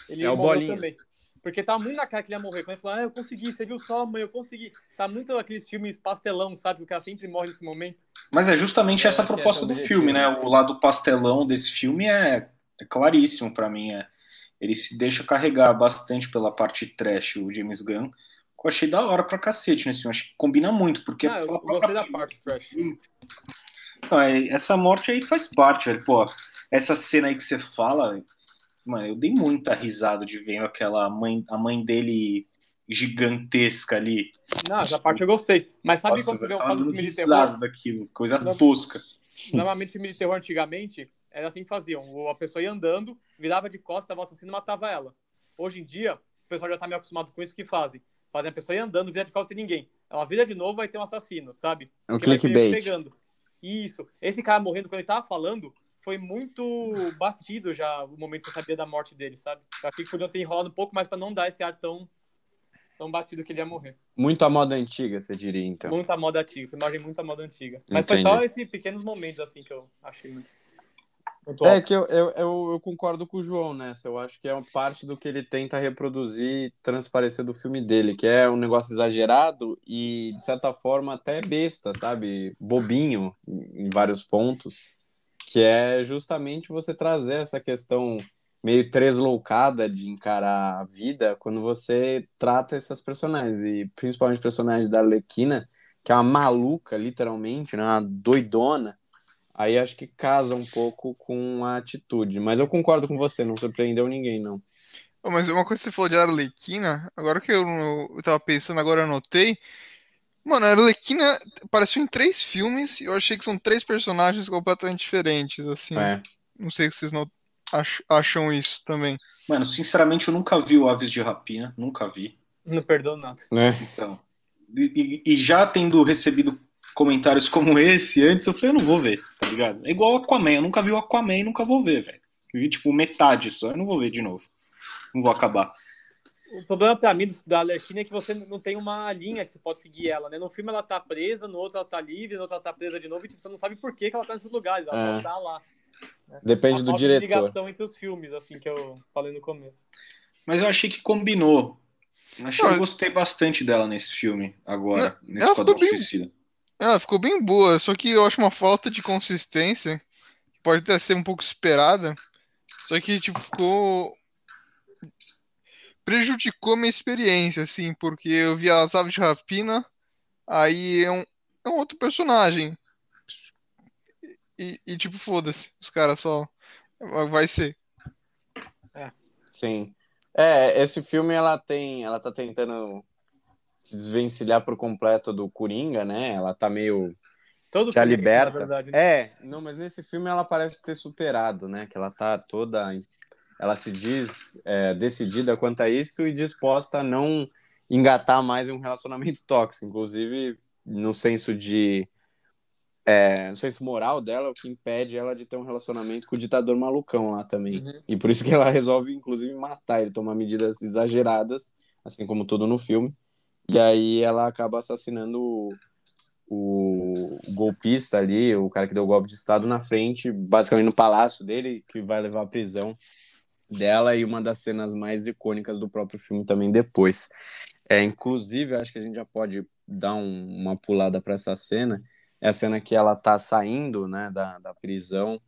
ele é o bolinha. também. Porque tá muito na cara que ele ia morrer. Quando ele falou, ah, eu consegui, você viu só, mãe, eu consegui. Tá muito aqueles filmes pastelão, sabe? O cara sempre morre nesse momento. Mas é justamente é, essa a proposta do filme, né? O lado pastelão desse filme é, é claríssimo para mim. É, ele se deixa carregar bastante pela parte trash, o James Gunn. Eu achei da hora pra cacete nesse filme. Acho que combina muito, porque... Ah, eu gostei da parte trash. Não, é, essa morte aí faz parte, velho. Pô, essa cena aí que você fala Mano, eu dei muita risada de ver aquela mãe, a mãe dele gigantesca ali. Não, essa parte eu gostei. Mas sabe Nossa, quando você vê um filme de terror? daquilo, coisa não, tosca. Normalmente filme de terror antigamente era assim que faziam. A pessoa ia andando, virava de costas, tava assassino e matava ela. Hoje em dia, o pessoal já tá meio acostumado com isso, que fazem? Fazem a pessoa ir andando, vira de costas e ninguém. Ela vira de novo, vai ter um assassino, sabe? É um clickbait. Isso. Esse cara morrendo, quando ele tava falando, foi muito batido já o momento que você sabia da morte dele, sabe? Eu achei que podiam ter enrolado um pouco mais para não dar esse ar tão, tão batido que ele ia morrer. Muito a moda antiga, você diria, então. Muito a moda antiga, imagem muito a moda antiga. Mas Entendi. foi só esses pequenos momentos, assim, que eu achei muito. muito é que eu, eu, eu, eu, concordo com o João nessa. Eu acho que é uma parte do que ele tenta reproduzir, transparecer do filme dele, que é um negócio exagerado e, de certa forma, até besta, sabe? Bobinho em vários pontos que é justamente você trazer essa questão meio tresloucada de encarar a vida quando você trata essas personagens, e principalmente personagens da Arlequina, que é uma maluca, literalmente, né? uma doidona, aí acho que casa um pouco com a atitude. Mas eu concordo com você, não surpreendeu ninguém, não. Mas uma coisa que você falou de Arlequina, agora que eu, eu tava pensando, agora eu anotei, Mano, a Arlequina apareceu em três filmes e eu achei que são três personagens completamente diferentes, assim. É. Não sei se vocês não acham isso também. Mano, sinceramente eu nunca vi o Aves de Rapina, nunca vi. Não perdoo nada. É. Então, e, e, já tendo recebido comentários como esse antes, eu falei, eu não vou ver, tá ligado? É igual Aquaman, eu nunca vi o Aquaman e nunca vou ver, velho. Vi, tipo, metade só, eu não vou ver de novo. Não vou acabar o problema para mim da Arlequina é que você não tem uma linha que você pode seguir ela, né? No filme ela tá presa, no outro ela tá livre, no outro ela tá presa de novo, e tipo, você não sabe por que, que ela tá nesses lugares, ela é. só tá lá. Né? Depende a do diretor. ligação entre os filmes, assim, que eu falei no começo. Mas eu achei que combinou. Acho que eu gostei bastante dela nesse filme, agora, Não, nesse ela Esquadrão ficou bem- Suicida. Ela ficou bem boa, só que eu acho uma falta de consistência. Pode até ser um pouco esperada. Só que, tipo, ficou. Prejudicou minha experiência, assim, porque eu vi as aves de rapina, aí é um, é um outro personagem. E, e, tipo, foda-se, os caras só. Vai ser. Sim. É, esse filme ela tem, ela tá tentando se desvencilhar por completo do Coringa, né? Ela tá meio Todo já é isso, liberta. na verdade, né? É, não, mas nesse filme ela parece ter superado, né? Que ela tá toda, ela se diz é, decidida quanto a isso e disposta a não engatar mais um relacionamento tóxico, inclusive no senso de é, no senso moral dela, o que impede ela de ter um relacionamento com o ditador malucão lá também. Uhum. E por isso que ela resolve, inclusive, matar ele, tomar medidas exageradas, assim como tudo no filme. E aí ela acaba assassinando o, o, o golpista ali, o cara que deu o golpe de Estado na frente, basicamente no palácio dele, que vai levar à prisão dela e uma das cenas mais icônicas do próprio filme também depois. É, inclusive, acho que a gente já pode dar um- uma pulada para essa cena. É a cena que ela tá saindo, né, da, da prisão,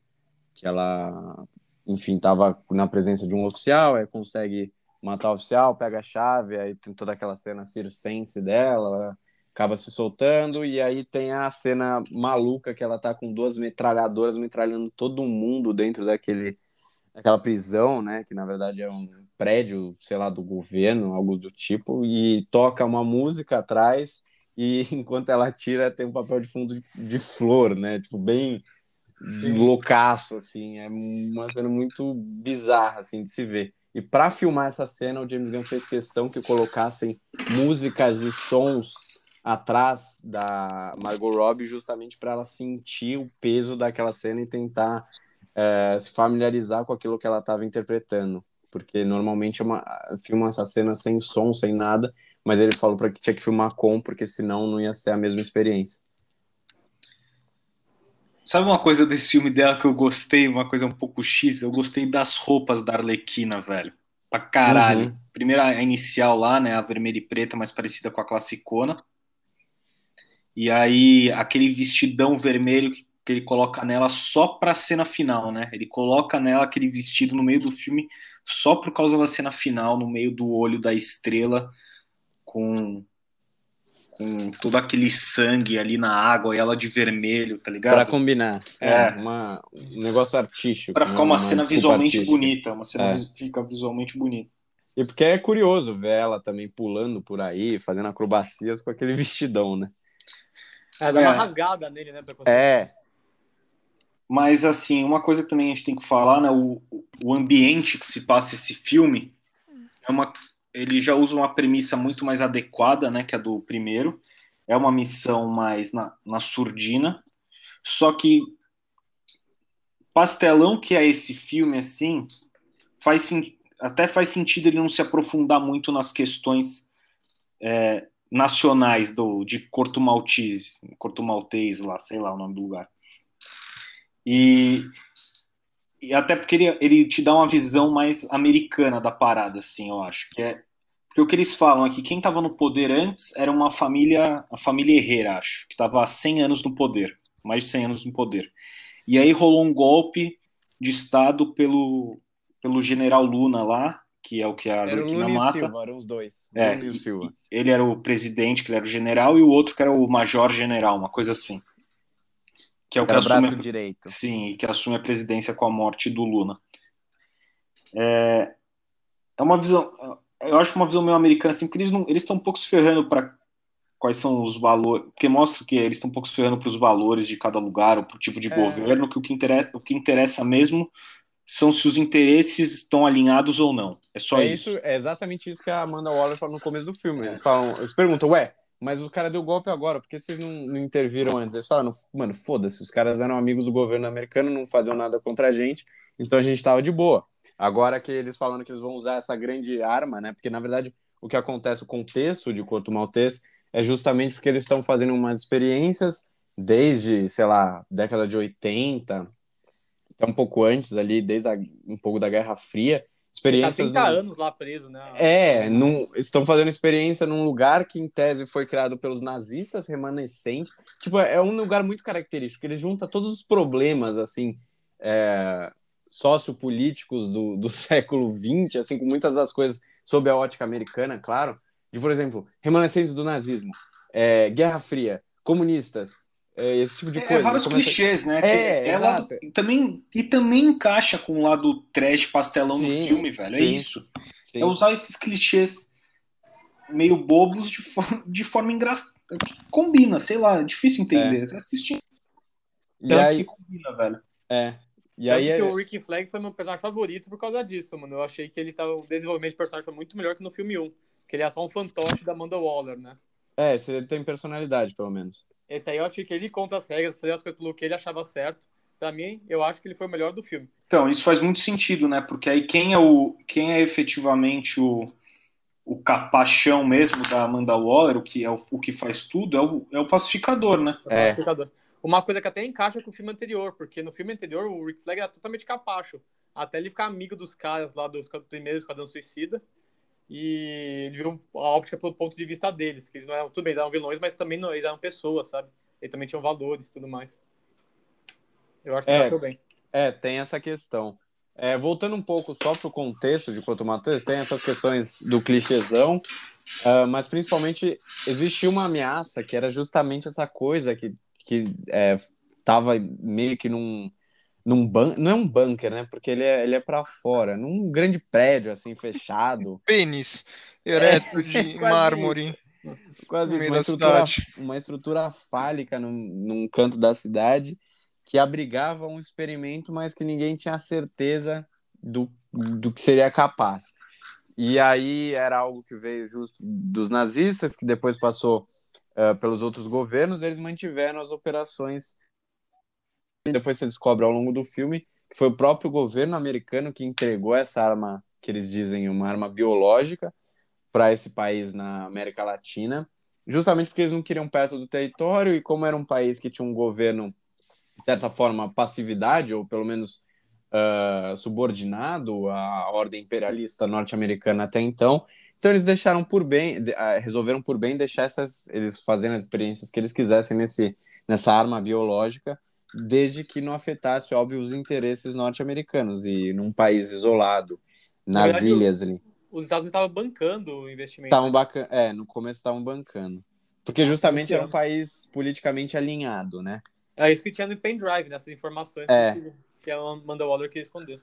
que ela, enfim, tava na presença de um oficial, aí consegue matar o oficial, pega a chave, aí tem toda aquela cena circense dela, ela acaba se soltando, e aí tem a cena maluca que ela tá com duas metralhadoras metralhando todo mundo dentro daquele daquela prisão, né, que na verdade é um prédio, sei lá, do governo, algo do tipo, e toca uma música atrás, e [laughs] enquanto ela tira tem um papel de fundo de, de flor, né, tipo, bem Sim. loucaço, assim, é uma cena muito bizarra, assim, de se ver. E para filmar essa cena, o James Gunn fez questão que colocassem músicas e sons atrás da Margot Robbie, justamente para ela sentir o peso daquela cena e tentar é, se familiarizar com aquilo que ela estava interpretando. Porque normalmente é uma, filma essa cena sem som, sem nada, mas ele falou para que tinha que filmar com, porque senão não ia ser a mesma experiência. Sabe uma coisa desse filme dela que eu gostei, uma coisa um pouco X? Eu gostei das roupas da Arlequina, velho. Pra caralho. Uhum. Primeiro a inicial lá, né? A vermelha e preta, mais parecida com a classicona. E aí, aquele vestidão vermelho que, que ele coloca nela só pra cena final, né? Ele coloca nela aquele vestido no meio do filme só por causa da cena final, no meio do olho da estrela, com, com todo aquele sangue ali na água e ela de vermelho, tá ligado? Para combinar. É, É. uma, um negócio artístico. Pra né? ficar uma, cena desculpa visualmente artística. bonita, uma cena É. vis- fica visualmente bonita. E porque é curioso ver ela também pulando por aí, fazendo acrobacias com aquele [laughs] vestidão, né? É, dá uma É. rasgada nele, né? Pra conseguir. É, Mas assim, uma coisa que também a gente tem que falar, né, o, o ambiente que se passa esse filme é uma ele já usa uma premissa muito mais adequada, né, que a do primeiro. É uma missão mais na, na surdina. Só que pastelão que é esse filme assim, faz até faz sentido ele não se aprofundar muito nas questões é, nacionais do de Corto Maltese, Corto Maltês lá, sei lá o nome do lugar. E, e até porque ele, ele te dá uma visão mais americana da parada, assim, eu acho. Que é, porque o que eles falam é que quem estava no poder antes era uma família, a família Herrera, acho, que estava há 100 anos no poder, mais de 100 anos no poder. E aí rolou um golpe de Estado pelo, pelo general Luna lá, que é o que a era Arlequina Lula e mata. Silva, eram os dois. É, Lula e o Silva. Ele era o presidente, que ele era o general, e o outro que era o major general, uma coisa assim. Que é o que assume a- direito. Sim, e que assume a presidência com a morte do Luna. É, é uma visão, eu acho uma visão meio americana, assim, porque eles não, eles estão um pouco se ferrando para quais são os valores, porque mostra que eles estão um pouco se ferrando para os valores de cada lugar, ou para o tipo de É. governo, que o que, interessa, o que interessa mesmo são se os interesses estão alinhados ou não. É só é isso. isso, é exatamente isso que a Amanda Waller fala no começo do filme. Eles falam, eles perguntam, ué, mas o cara deu golpe agora, por que vocês não, não interviram antes? Eles falam, mano, foda-se, os caras eram amigos do governo americano, não faziam nada contra a gente, então a gente tava de boa. Agora que eles falando que eles vão usar essa grande arma, né? Porque na verdade o que acontece, o contexto de Corto Maltês é justamente porque eles estão fazendo umas experiências desde, sei lá, década de 80, até um pouco antes ali, desde a, um pouco da Guerra Fria, experiências. Ele tá 30 anos lá preso, né? É, num... estão fazendo experiência num lugar que, em tese, foi criado pelos nazistas remanescentes. Tipo, é um lugar muito característico, ele junta todos os problemas, assim, é... sociopolíticos do, do [laughs] século XX, assim, com muitas das coisas sob a ótica americana, claro. De, por exemplo, remanescentes do nazismo, é... Guerra Fria, comunistas, é, esse tipo de é, coisa. É vários começa... clichês, né? É, ela exato. também e também encaixa com o lado trash pastelão sim, do filme, velho. É sim, é isso. Sim. É usar esses clichês meio bobos de, for de forma engraçada. Combina, sei lá, é difícil entender. É. Assistir. E aí que combina, velho. É. E aí é... o Ricky Flag foi meu personagem favorito por causa disso, mano. Eu achei que ele tava, o desenvolvimento do personagem foi muito melhor que no filme 1. Que ele é só um fantoche da Amanda Waller, né? É, ele tem personalidade, pelo menos. Esse aí eu acho que ele conta as regras, fazia as coisas pelo que ele achava certo. Pra mim, eu acho que ele foi o melhor do filme. Então, isso faz muito sentido, né? Porque aí quem é o quem é efetivamente o, o capachão mesmo da Amanda Waller, o que é o, o que faz tudo, é o, é o pacificador, né? É. O pacificador. Uma coisa que até encaixa com o filme anterior, porque no filme anterior o Rick Flag era totalmente capacho. Até ele ficar amigo dos caras lá dos primeiros Esquadrão Suicida. E ele viu a óptica pelo ponto de vista deles, que eles não eram, tudo bem, eles eram vilões, mas também não, eles eram pessoas, sabe? Eles também tinham valores e tudo mais. Eu acho que é, bem. É, tem essa questão. É, voltando um pouco só pro contexto de Quanto Matheus, tem essas questões do clichêzão, uh, mas principalmente existia uma ameaça que era justamente essa coisa que, que é, tava meio que num, num ban... não é um bunker, né? Porque ele é, ele é para fora, num grande prédio assim fechado. [laughs] Pênis ereto é, de [laughs] mármore. Isso. Quase isso, uma estrutura, uma estrutura fálica num, num canto da cidade que abrigava um experimento, mas que ninguém tinha certeza do, do que seria capaz. E aí era algo que veio justo dos nazistas, que depois passou uh, pelos outros governos, eles mantiveram as operações depois você descobre ao longo do filme que foi o próprio governo americano que entregou essa arma, que eles dizem uma arma biológica, para esse país na América Latina, justamente porque eles não queriam perto do território e como era um país que tinha um governo, de certa forma, passividade, ou pelo menos uh, subordinado à ordem imperialista norte-americana até então, então eles deixaram por bem, uh, resolveram por bem deixar essas, eles fazendo as experiências que eles quisessem nesse, nessa arma biológica, desde que não afetasse, óbvio, os interesses norte-americanos e num país isolado, nas verdade, ilhas ali. Os Estados Unidos estavam bancando o investimento. Estavam bacana, é, no começo estavam bancando. Porque justamente era um país politicamente alinhado, né? É isso que tinha no pendrive, nessas informações é. que a Amanda Waller queria esconder.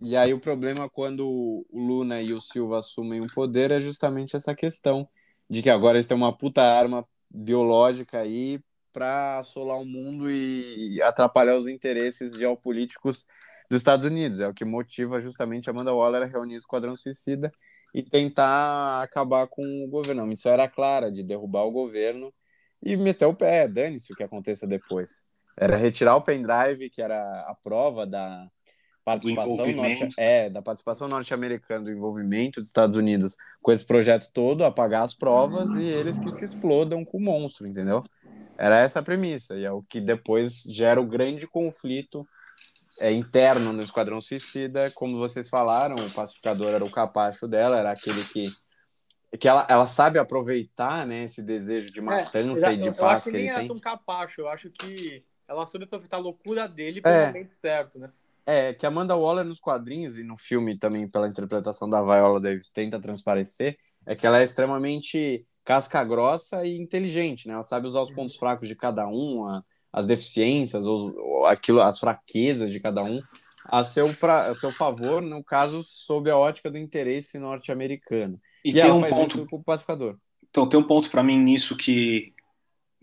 E aí o problema quando o Luna e o Silva assumem o poder é justamente essa questão de que agora eles têm uma puta arma biológica aí para assolar o mundo e atrapalhar os interesses geopolíticos dos Estados Unidos. É o que motiva justamente Amanda Waller a reunir o Esquadrão Suicida e tentar acabar com o governo. A missão era clara, de derrubar o governo e meter o pé, dane-se o que aconteça depois. Era retirar o pendrive, que era a prova da participação norte, é, da participação norte-americana do envolvimento dos Estados Unidos com esse projeto todo, apagar as provas e eles que se explodam com o monstro, entendeu? Era essa a premissa, e é o que depois gera o grande conflito é, interno no Esquadrão Suicida. Como vocês falaram, o pacificador era o capacho dela, era aquele que que ela, ela sabe aproveitar né, esse desejo de é, matança é, e de eu, paz eu acho que, que nem ele tem. tão capacho, eu acho que ela soube aproveitar a loucura dele pelo é, momento certo, né? É, que Amanda Waller nos quadrinhos e no filme também pela interpretação da Viola Davis tenta transparecer, é que ela é extremamente casca grossa e inteligente, né? Ela sabe usar os uhum. pontos fracos de cada um, a, as deficiências, ou, aquilo, as fraquezas de cada um, a seu, pra, a seu favor, no caso, sob a ótica do interesse norte-americano. E, e tem ela um faz ponto, isso com o pacificador. Então, tem um ponto para mim nisso que,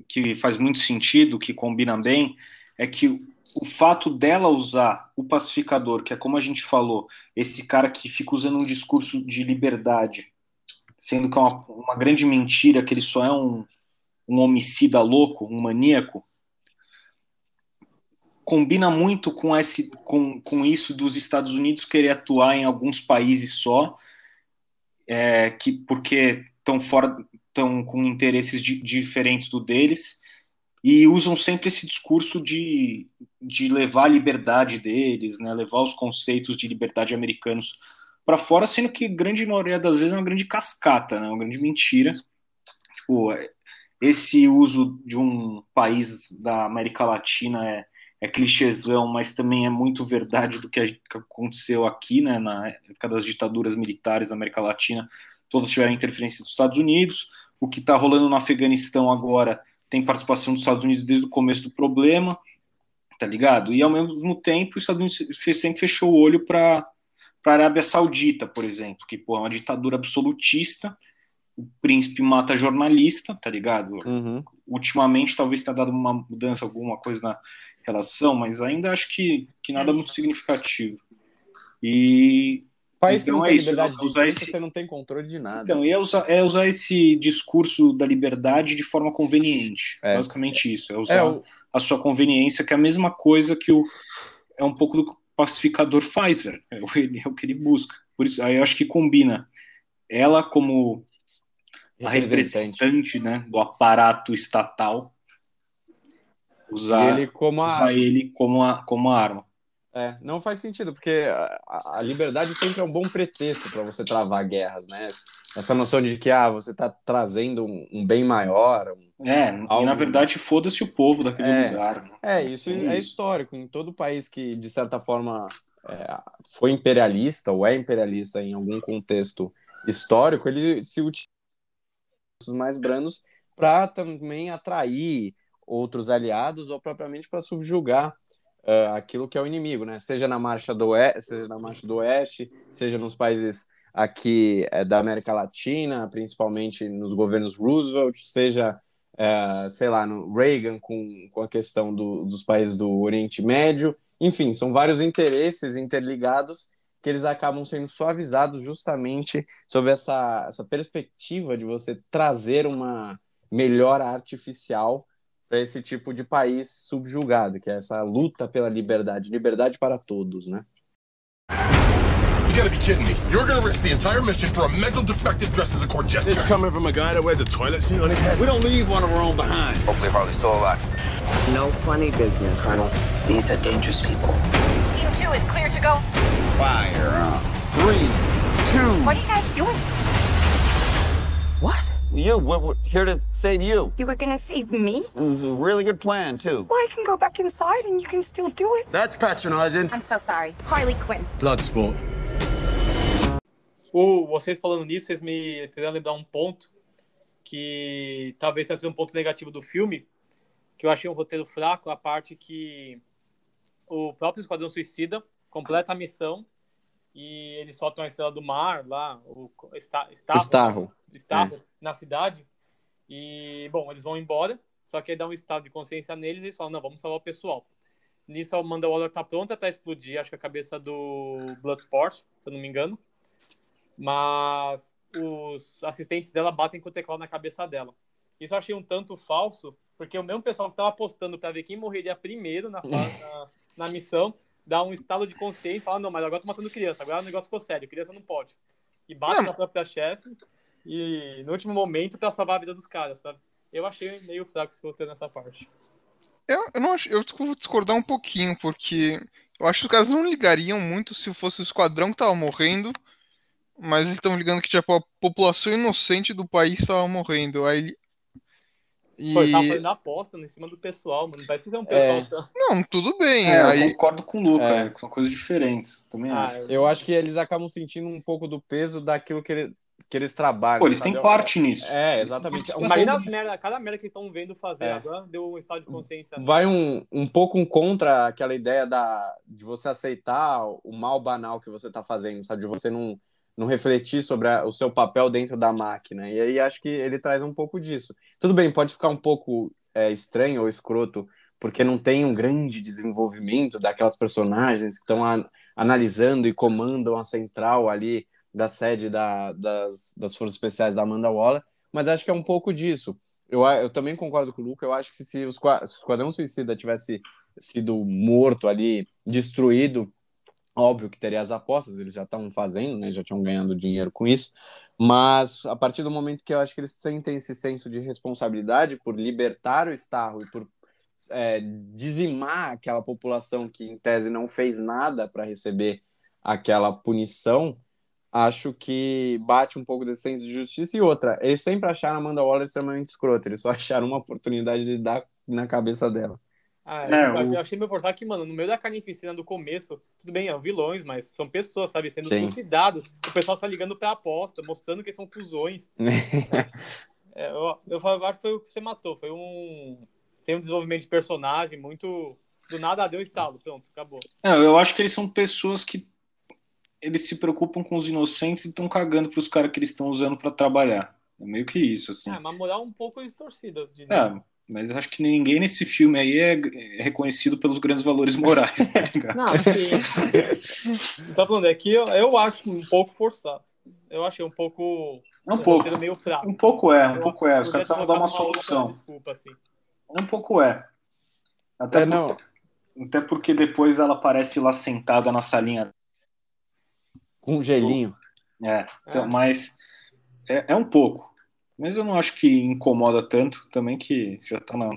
que faz muito sentido, que combina bem, é que o fato dela usar o pacificador, que é como a gente falou, esse cara que fica usando um discurso de liberdade sendo que é uma, uma grande mentira que ele só é um, um homicida louco, um maníaco, combina muito com, esse, com, com isso dos Estados Unidos querer atuar em alguns países só, é, que porque estão fora, estão com interesses di, diferentes do deles e usam sempre esse discurso de, de levar a liberdade deles, né, levar os conceitos de liberdade americanos para fora, sendo que grande maioria das vezes é uma grande cascata, né? Uma grande mentira. Tipo, esse uso de um país da América Latina é, é clichêzão, mas também é muito verdade do que, aconteceu aqui, né? Na época das ditaduras militares da América Latina, todos tiveram interferência dos Estados Unidos. O que está rolando no Afeganistão agora tem participação dos Estados Unidos desde o começo do problema, tá ligado? E ao mesmo tempo, os Estados Unidos sempre fechou o olho para para a Arábia Saudita, por exemplo, que pô, é uma ditadura absolutista, o príncipe mata jornalista, tá ligado? Uhum. Ultimamente talvez tenha dado uma mudança, alguma coisa na relação, mas ainda acho que, que nada muito significativo. E país então, que não é tem isso, liberdade de usar esse... você não tem controle de nada. Então, assim. é, usar, é usar esse discurso da liberdade de forma conveniente. É. Basicamente isso. É usar é, o... a sua conveniência, que é a mesma coisa que o. É um pouco do pacificador faz, velho. É, é o que ele busca. Por isso, aí eu acho que combina ela como a representante né, do aparato estatal, usar ele como, a... usar ele como, a, como a arma. É, não faz sentido, porque a, a liberdade sempre é um bom pretexto para você travar guerras, né? Essa noção de que ah, você está trazendo um, um, bem maior. Um, é, algo... e na verdade, foda-se o povo daquele é, lugar. Né? É, isso Sim. é histórico. Em todo país que, de certa forma, é, foi imperialista ou é imperialista em algum contexto histórico, ele se utiliza dos mais brandos para também atrair outros aliados ou propriamente para subjugar uh, aquilo que é o inimigo, né? Seja na marcha do oeste, seja na marcha do oeste, seja nos países aqui uh, da América Latina, principalmente nos governos Roosevelt, seja uh, sei lá, no Reagan com, com a questão do, dos países do Oriente Médio, enfim, são vários interesses interligados que eles acabam sendo suavizados justamente sobre essa, essa perspectiva de você trazer uma melhora artificial para esse tipo de país subjugado, que é essa luta pela liberdade, liberdade para todos, né? You gotta be kidding me. You're gonna risk the entire mission for a mental defective dressed as a court jester. It's coming from a guy that wears a toilet seat on his head. We don't leave one of our own behind. Hopefully Harley's still alive. No funny business, Colonel. These are dangerous people. Team 2 is clear to go. Fire up. Three, two... What are you guys doing? What? You, we're, we're, here to save you. You were gonna save me? It was a really good plan, too. Well, I can go back inside and you can still do it. That's patronizing. I'm so sorry. Harley Quinn. Bloodsport. O, vocês falando nisso, vocês me fizeram lembrar um ponto que talvez tenha sido um ponto negativo do filme, que eu achei um roteiro fraco, a parte que o próprio Esquadrão Suicida completa a missão e eles soltam a estrela do mar lá, o Starro, Starro. Starro é. Na cidade. E, bom, eles vão embora, só que aí dá um estado de consciência neles e eles falam, não, vamos salvar o pessoal. Nisso, a Amanda Waller tá pronta para explodir, acho que a cabeça do Bloodsport, se eu não me engano. Mas os assistentes dela batem com o teclado na cabeça dela. Isso eu achei um tanto falso, porque o mesmo pessoal que tava apostando para ver quem morreria primeiro na, [laughs] na, na missão dá um estado de consciência e fala, não, mas agora tô matando criança, agora o negócio ficou sério, criança não pode. E bate na própria chefe e no último momento pra salvar a vida dos caras, sabe? Eu achei meio fraco esse roteiro nessa parte. Eu, eu não acho, eu vou discordar um pouquinho, porque eu acho que os caras não ligariam muito se fosse o esquadrão que tava morrendo, mas eles estão ligando que tipo, a população inocente do país tava morrendo. Aí e... Pô, ele tava fazendo aposta em cima do pessoal, mano. Não parece ser um pessoal. É... Tá... Não, tudo bem. É, aí... Eu concordo com o Luca, é. são coisas diferentes. Também ah, acho. Eu acho que eles acabam sentindo um pouco do peso daquilo que, ele, que eles trabalham. Pô, eles sabe? têm parte nisso. É, exatamente. Imagina um... merda, cada merda que estão vendo fazer é. agora deu um estado de consciência. Vai um, um pouco contra aquela ideia da, de você aceitar o mal banal que você tá fazendo, sabe? De você não não refletir sobre a, o seu papel dentro da máquina. E aí acho que ele traz um pouco disso. Tudo bem, pode ficar um pouco é, estranho ou escroto, porque não tem um grande desenvolvimento daquelas personagens que estão analisando e comandam a central ali da sede da, das, das Forças Especiais da Amanda Waller, mas acho que é um pouco disso. Eu, eu também concordo com o Luca, eu acho que se, se o Esquadrão Suicida tivesse sido morto ali, destruído, Óbvio que teria as apostas, eles já estão fazendo, né? Já tinham ganhando dinheiro com isso. Mas a partir do momento que eu acho que eles sentem esse senso de responsabilidade por libertar o Starro e por é, dizimar aquela população que, em tese, não fez nada para receber aquela punição, acho que bate um pouco desse senso de justiça. E outra, eles sempre acharam a Amanda Waller extremamente escrota, eles só acharam uma oportunidade de dar na cabeça dela. Ah, é, eu, eu achei meu forçado que, mano, no meio da carnificina do começo, tudo bem, é vilões, mas são pessoas, sabe, sendo Sim. suicidadas. O pessoal só ligando pra aposta, mostrando que são cuzões. [laughs] É, eu, eu, eu acho que foi o que você matou. Foi um. Sem um desenvolvimento de personagem, muito. Do nada deu estalo, pronto, acabou. Não, eu acho que eles são pessoas que eles se preocupam com os inocentes e estão cagando pros caras que eles estão usando pra trabalhar. É meio que isso, assim. É, uma moral um pouco distorcida. diria. É, mas eu acho que ninguém nesse filme aí é é reconhecido pelos grandes valores morais, tá ligado? Não, assim. você tá falando, é que eu, eu acho um pouco forçado. Eu achei um pouco. É um pouco. meio fraco. Um pouco é, um Eu- pouco é. Os caras precisavam dar uma colocado solução. Desculpa, assim. Um pouco é. Até, É, não. até porque depois ela aparece lá sentada na salinha. Com um gelinho. É, então, É. mas é, é um pouco. Mas eu não acho que incomoda tanto também que já tá na,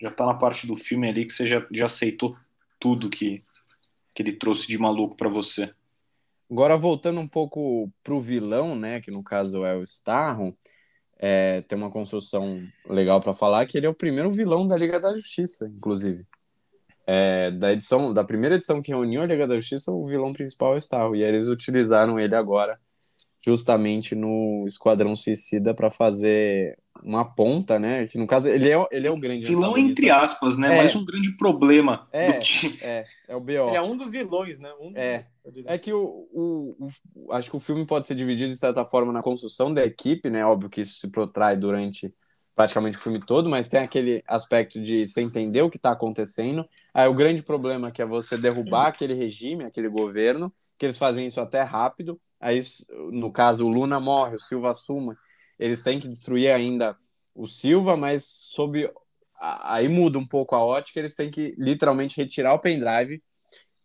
já tá na parte do filme ali que você já, já aceitou tudo que, que ele trouxe de maluco pra você. Agora, voltando um pouco pro vilão, né, que no caso é o Starro, é, tem uma construção legal para falar que ele é o primeiro vilão da Liga da Justiça, inclusive. É, da edição, da primeira edição que reuniu a Liga da Justiça, o vilão principal é o Starro, e aí eles utilizaram ele agora justamente no Esquadrão Suicida para fazer uma ponta, né, que no caso ele é, ele é o grande Vilão entre aspas, né? É. Mais um grande problema É. do que. É, é o BO. Ele é um dos vilões, né? Um dos- É. diria. É que o, o, o- acho que o filme pode ser dividido de certa forma na construção da equipe, né? Óbvio que isso se protrai durante praticamente o filme todo, mas tem aquele aspecto de você entender o que está acontecendo. Aí o grande problema que é você derrubar aquele regime, aquele governo, que eles fazem isso até rápido. Aí, no caso, o Luna morre, o Silva assume. Eles têm que destruir ainda o Silva, mas sob aí muda um pouco a ótica, eles têm que literalmente retirar o pendrive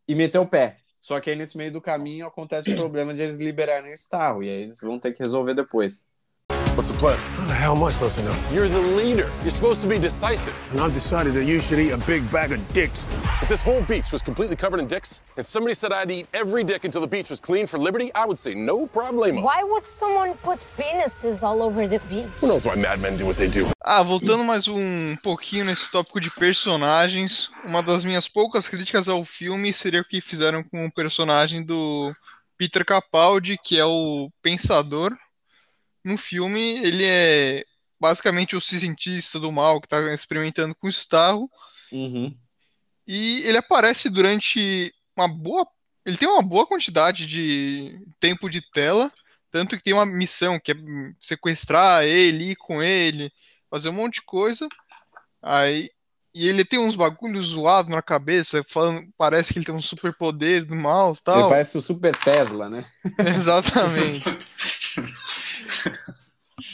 e meter o pé. Só que aí nesse meio do caminho acontece o problema de eles liberarem o Starro, e aí eles vão ter que resolver depois. What's the plan? How the hell am I supposed to know? You're the leader. You're supposed to be decisive. And I've decided that you should eat a big bag of dicks. If this whole beach was completely covered in dicks, and somebody said I'd eat every dick until the beach was clean for liberty, I would say no problemo. Why would someone put penises all over the beach? Who knows why madmen do what they do? Ah, voltando mais um pouquinho nesse tópico de personagens, uma das minhas poucas críticas ao filme seria o que fizeram com o personagem do Peter Capaldi, que é o pensador. No filme, ele é basicamente o cientista do mal que está experimentando com o Starro, Uhum. e ele aparece durante uma boa. Ele tem uma boa quantidade de tempo de tela, tanto que tem uma missão que é sequestrar ele, ir com ele, fazer um monte de coisa. Aí. E ele tem uns bagulhos zoados na cabeça, falando, parece que ele tem um superpoder do mal Ele tal. parece o Super Tesla, né? [laughs] Exatamente. [laughs]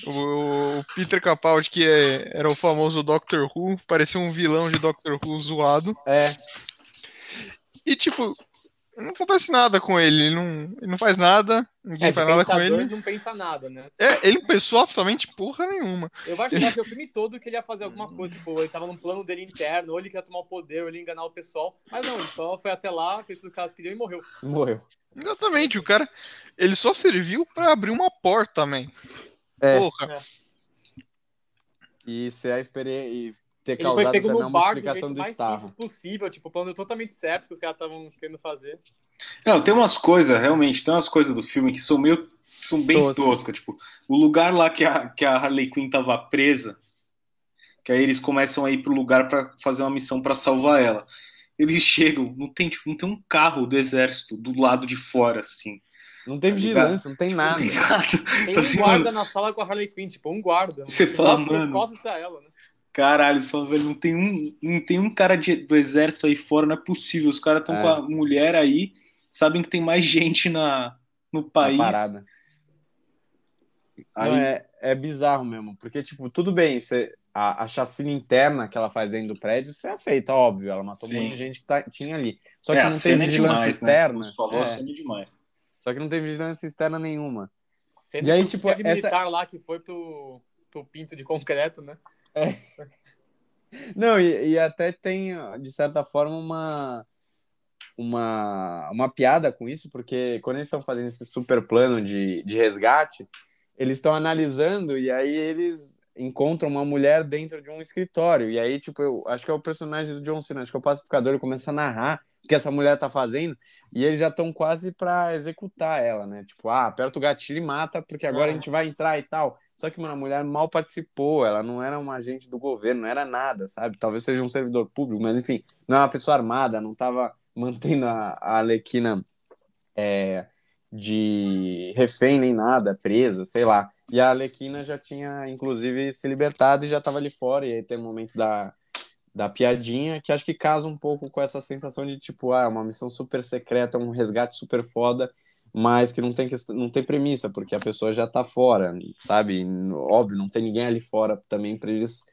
O, Peter Capaldi, que é- era o famoso Doctor Who, parecia um vilão de Doctor Who zoado. É, E, tipo, não acontece nada com ele. Ele não, ele não faz nada, ninguém É, faz nada com ele. não pensa nada, né? É, ele não pensou absolutamente porra nenhuma. Eu acho que achei o filme todo que ele ia fazer alguma coisa, tipo, ele tava num plano dele interno, ou ele queria tomar o poder, ou ele ia enganar o pessoal. Mas não, ele só foi até lá, fez o que os caras queriam e morreu. morreu. Exatamente, o cara. Ele só serviu pra abrir uma porta, man. É. Porra. E ser a experiência. Ter Ele foi causado pego também no a bar do do simples possível, tipo, o plano totalmente certo que os caras estavam querendo fazer. Não, tem umas coisas, realmente, tem umas coisas do filme que são meio. são bem Toscas. toscas. Tipo, o lugar lá que a, que a Harley Quinn tava presa, que aí eles começam a ir pro lugar pra fazer uma missão pra salvar ela. Eles chegam, não tem, tipo, não tem um carro do exército do lado de fora, assim. Não tem Tá vigilância, não tem Tipo, nada. Não tem nada. Tem Então, um assim, guarda mano, na sala com a Harley Quinn, tipo, um guarda. Você De fala, mano. costas pra ela, né? Caralho, só velho, não tem um, não tem um cara de- do exército aí fora, não é possível. Os caras estão É. com a mulher aí, sabem que tem mais [laughs] gente na, no na país. parada. Aí, Não, é, é bizarro mesmo, porque, tipo, tudo bem, você, a, a chacina interna que ela faz dentro do prédio, você aceita, óbvio, ela matou Sim. um monte de gente que tá- tinha ali. Só é, que a não tem cena é vigilância demais, né? externa. Você falou, é, é demais. só que não tem vigilância externa nenhuma. Sendo E aí, tipo, essa- militar lá que foi pro, pro pinto de concreto, né? Não, e, e até tem, de certa forma, uma, uma, uma piada com isso, porque quando eles estão fazendo esse super plano de, de resgate, eles estão analisando e aí eles encontram uma mulher dentro de um escritório. E aí, tipo, eu acho que é o personagem do John Cena, acho que é o pacificador, ele começa a narrar o que essa mulher tá fazendo e eles já estão quase para executar ela, né? Tipo, ah, aperta o gatilho e mata, porque agora a gente vai entrar e tal. Só que, mano, a mulher mal participou, ela não era uma agente do governo, não era nada, sabe? Talvez seja um servidor público, mas enfim, não é uma pessoa armada, não tava mantendo a, a Alequina é, de refém nem nada, presa, sei lá. E a Alequina já tinha, inclusive, se libertado e já estava ali fora. E aí tem o um momento da, da piadinha, que acho que casa um pouco com essa sensação de, tipo, ah, uma missão super secreta, um resgate super foda, mas que não tem, não tem premissa, porque a pessoa já tá fora, sabe? Óbvio, não tem ninguém ali fora também para eles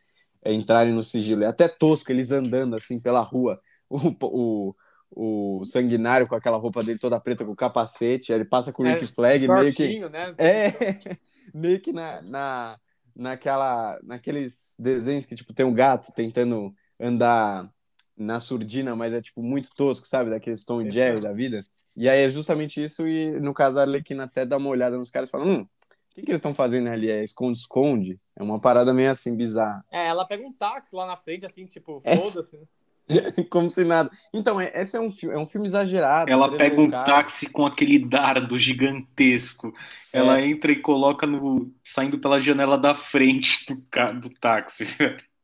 entrarem no sigilo. É até tosco eles andando assim pela rua. O, o, o sanguinário com aquela roupa dele toda preta com o capacete, ele passa com o é, Rick Flag meio que né? é [laughs] meio que na, na naquela naqueles desenhos que tipo tem um gato tentando andar na surdina, mas é tipo muito tosco, sabe, daqueles Tom Jerry da vida. E aí é justamente isso e no caso a Arlequina até dá uma olhada nos caras e fala: "Hum, o que, que eles estão fazendo ali? É esconde-esconde? É uma parada meio assim bizarra. É, ela pega um táxi lá na frente, assim, tipo, é. foda-se. Né? [laughs] Como se nada. Então, é, esse é um, é um filme exagerado. Ela pega um táxi com aquele dardo gigantesco. É. Ela entra e coloca no. saindo pela janela da frente [laughs] do, do táxi.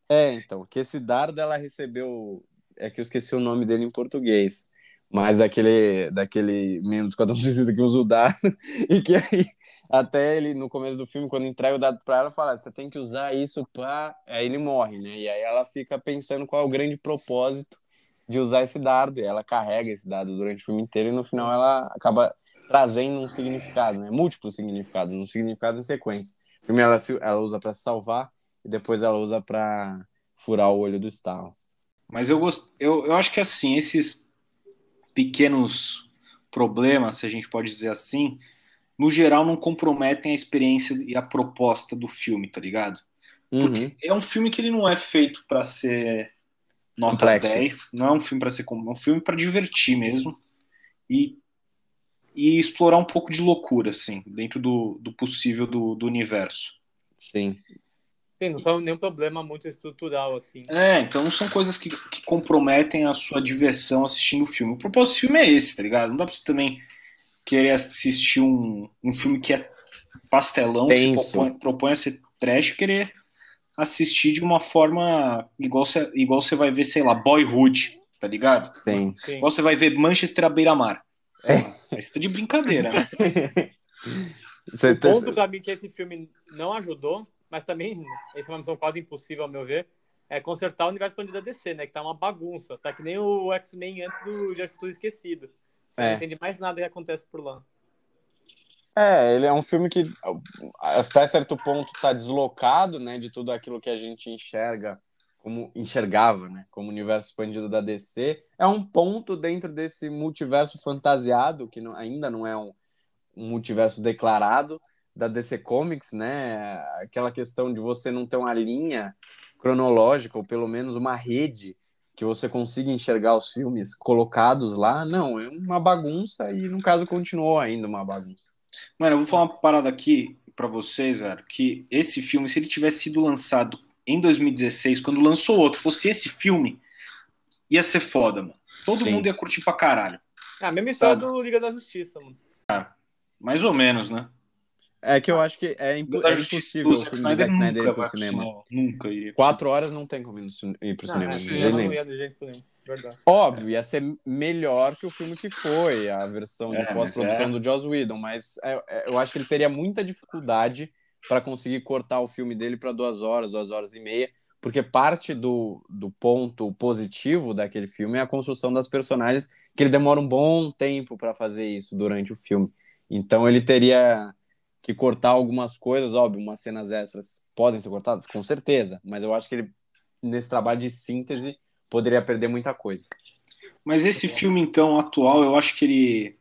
É, então, que esse dardo ela recebeu. É que eu esqueci o nome dele em português. Mas daquele, daquele membro do Esquadrão Suicida que usa o dardo. [laughs] E que aí até ele, no começo do filme, quando entrega o dado para ela, fala: você tem que usar isso para. Aí ele morre, né? E aí ela fica pensando qual é o grande propósito de usar esse dado. E ela carrega esse dado durante o filme inteiro e no final ela acaba trazendo um significado, né? Múltiplos significados, um significado em sequência. Primeiro ela, ela usa para se salvar e depois ela usa para furar o olho do Star. Mas eu, gosto, eu, eu acho que assim, esses pequenos problemas, se a gente pode dizer assim, no geral, não comprometem a experiência e a proposta do filme, tá ligado? Porque uhum. é um filme que ele não é feito para ser nota Complexo. 10, não é um filme para ser como, é um filme para divertir mesmo e, e explorar um pouco de loucura, assim, dentro do, do possível do, do universo. Sim. Sim, não são nenhum problema muito estrutural, assim. É, então não são coisas que, que comprometem a sua diversão assistindo o filme. O propósito do filme é esse, tá ligado? Não dá pra você também querer assistir um, um filme que é pastelão, que se propõe, propõe, a ser trash, querer assistir de uma forma igual você, igual você vai ver, sei lá, Boyhood, tá ligado? Sim. Sim. Igual você vai ver Manchester à beira-mar. É. Isso tá de brincadeira, né? o ponto pra mim que esse filme não ajudou, mas também, essa é uma missão quase impossível, ao meu ver, é consertar o universo expandido da DC, né? Que tá uma bagunça. Tá que nem o X-Men antes do Dia Futuro Esquecido. É. Não entende mais nada que acontece por lá. É, ele é um filme que até certo ponto está deslocado, né, de tudo aquilo que a gente enxerga como enxergava, né, como universo expandido da DC. É um ponto dentro desse multiverso fantasiado que não, ainda não é um, um multiverso declarado da DC Comics, né? Aquela questão de você não ter uma linha cronológica ou pelo menos uma rede que você consiga enxergar os filmes colocados lá, não, é uma bagunça e no caso continuou ainda uma bagunça. Mano, eu vou falar uma parada aqui para vocês, velho, que esse filme, se ele tivesse sido lançado em 2016, quando lançou outro, fosse esse filme, ia ser foda, mano. Todo Sim. mundo ia curtir pra caralho. Ah, a mesma história do Liga da Justiça, mano. Ah, mais ou menos, né? É que eu acho que é, impo é impossível o filme do Zack Snyder ir pro cinema. Nunca iria. Quatro horas não tem como ir pro cinema. Não, não ia do jeito nenhum. Verdade. Óbvio, ia ser melhor que o filme que foi, a versão de é, pós-produção é. do Joss Whedon, mas é, é, eu acho que ele teria muita dificuldade para conseguir cortar o filme dele para duas horas, duas horas e meia, porque parte do, do ponto positivo daquele filme é a construção das personagens, que ele demora um bom tempo para fazer isso durante o filme. Então ele teria que cortar algumas coisas, óbvio, umas cenas extras podem ser cortadas, com certeza, mas eu acho que ele, nesse trabalho de síntese, poderia perder muita coisa. Mas esse filme, então, atual, eu acho que ele.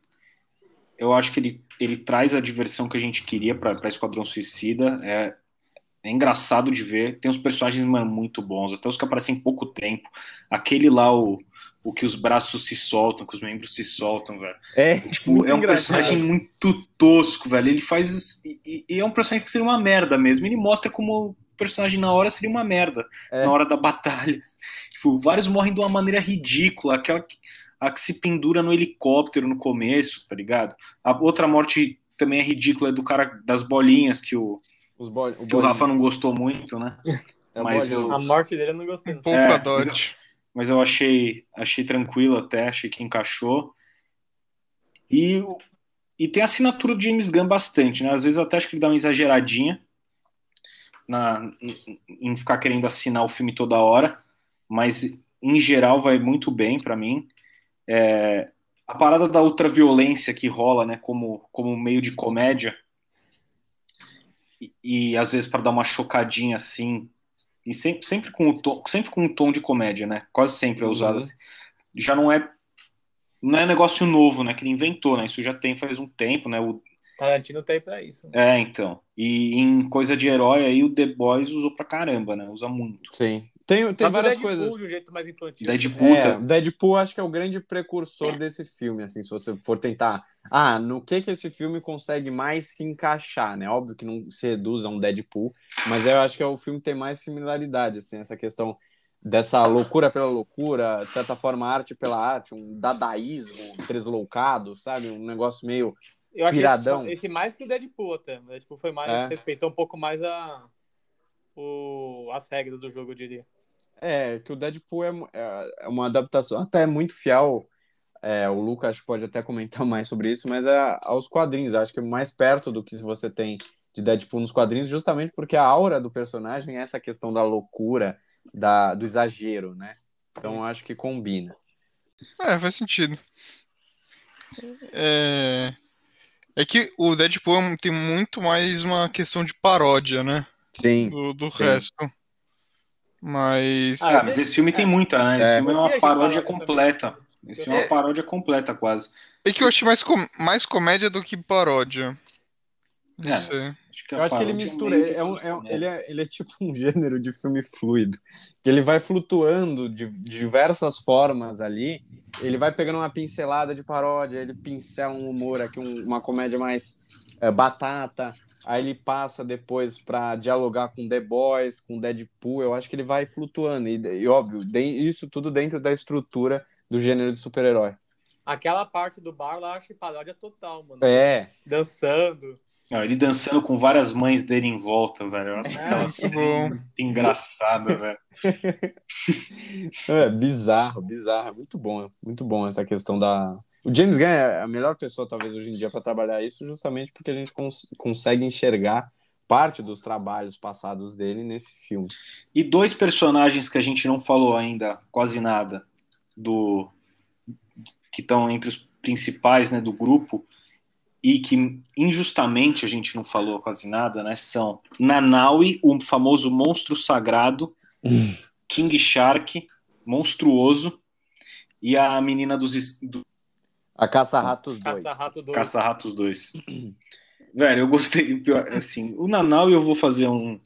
Eu acho que ele, ele traz a diversão que a gente queria para Esquadrão Suicida. É, é engraçado de ver. Tem uns personagens mano, muito bons, até os que aparecem em pouco tempo. Aquele lá, o o que os braços se soltam, que os membros se soltam, velho. É, tipo, é um engraçado. personagem muito tosco, velho. Ele faz. E, e, é um personagem que seria uma merda mesmo. Ele mostra como o personagem na hora seria uma merda. É. Na hora da batalha. Tipo, vários morrem de uma maneira ridícula. Aquela que, a que se pendura no helicóptero no começo, tá ligado? A outra morte também é ridícula, é do cara das bolinhas que o, bo o, que o Rafa não gostou muito, né? [laughs] É mas eu... A morte dele eu não gostei. Pouco é, Dodge mas eu achei, achei tranquilo até, achei que encaixou. E, e tem a assinatura do James Gunn bastante, né? Às vezes eu até acho que ele dá uma exageradinha na, em ficar querendo assinar o filme toda hora, mas em geral vai muito bem para mim. É, a parada da ultraviolência que rola, né, como, como meio de comédia, e, e às vezes para dar uma chocadinha assim, e sempre, sempre, com o tom, sempre com um tom de comédia, né? Quase sempre é uhum. usado uhum. assim. Já não é não é negócio novo, né? Que ele inventou, né? Isso já tem faz um tempo, né? O Tarantino tem pra isso. Né? É, então. E em coisa de herói aí o The Boys usou pra caramba, né? Usa muito. Sim. Tem, tem várias Deadpool, coisas. De um jeito mais infantil. Deadpool, é, Deadpool acho que é o grande precursor desse filme, assim, se você for tentar. Ah, no que que esse filme consegue mais se encaixar, né? Óbvio que não se reduz a um Deadpool, mas eu acho que é o filme que tem mais similaridade, assim, essa questão dessa loucura pela loucura, de certa forma, arte pela arte, um dadaísmo tresloucado, sabe? Um negócio meio eu achei piradão. Esse, esse mais que o Deadpool até. O Deadpool foi mais, é. respeitou um pouco mais a, o, as regras do jogo, eu diria. É, que o Deadpool é, é, é uma adaptação até muito fiel. É, o Lucas pode até comentar [laughs] mais sobre isso, mas é aos quadrinhos. Acho que é mais perto do que você tem de Deadpool nos quadrinhos, justamente porque a aura do personagem é essa questão da loucura, da, do exagero, né? Então acho que combina. É, faz sentido. É... é que o Deadpool tem muito mais uma questão de paródia, né? Sim. Do, do sim. resto. Mas. Ah, mas esse filme tem muita, né? Esse é. filme é uma paródia completa. Esse filme é uma paródia completa, quase. É que eu achei mais, com... mais comédia do que paródia. Não é, sei. Acho eu acho que ele mistura. É, é um, é, ele, é, ele é tipo um [laughs] gênero de filme fluido. Que ele vai flutuando de, de diversas formas ali. Ele vai pegando uma pincelada de paródia, ele pincela um humor aqui, um, uma comédia mais é, batata aí ele passa depois para dialogar com The Boys, com Deadpool, eu acho que ele vai flutuando, e, e óbvio, isso tudo dentro da estrutura do gênero de super-herói. Aquela parte do bar lá, eu acho paródia total, mano. É. Dançando. Não, ele dançando com várias mães dele em volta, velho. Nossa, é, aquela cena engraçada, velho. [laughs] É bizarro, bizarro. Muito bom, muito bom essa questão da, o James Gunn é a melhor pessoa, talvez, hoje em dia para trabalhar isso, justamente porque a gente cons consegue enxergar parte dos trabalhos passados dele nesse filme. E dois personagens que a gente não falou ainda, quase nada, do que estão entre os principais né, do grupo e que injustamente a gente não falou quase nada, né? São Nanaui, o famoso monstro sagrado, [laughs] King Shark, monstruoso, e a menina dos, do, a Caça-Ratos 2. Caça-Ratos 2. Caça-Ratos 2. Velho, eu gostei. Assim, o Nanau eu vou fazer um.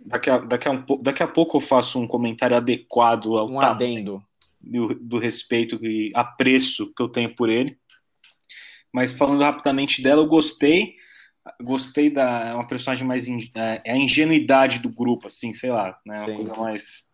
Daqui a, daqui, a um, daqui a pouco eu faço um comentário adequado ao um adendo do, do respeito e apreço que eu tenho por ele. Mas falando rapidamente dela, eu gostei. Gostei da é uma personagem mais in, é, é, a ingenuidade do grupo, assim, sei lá, né? Uma coisa mais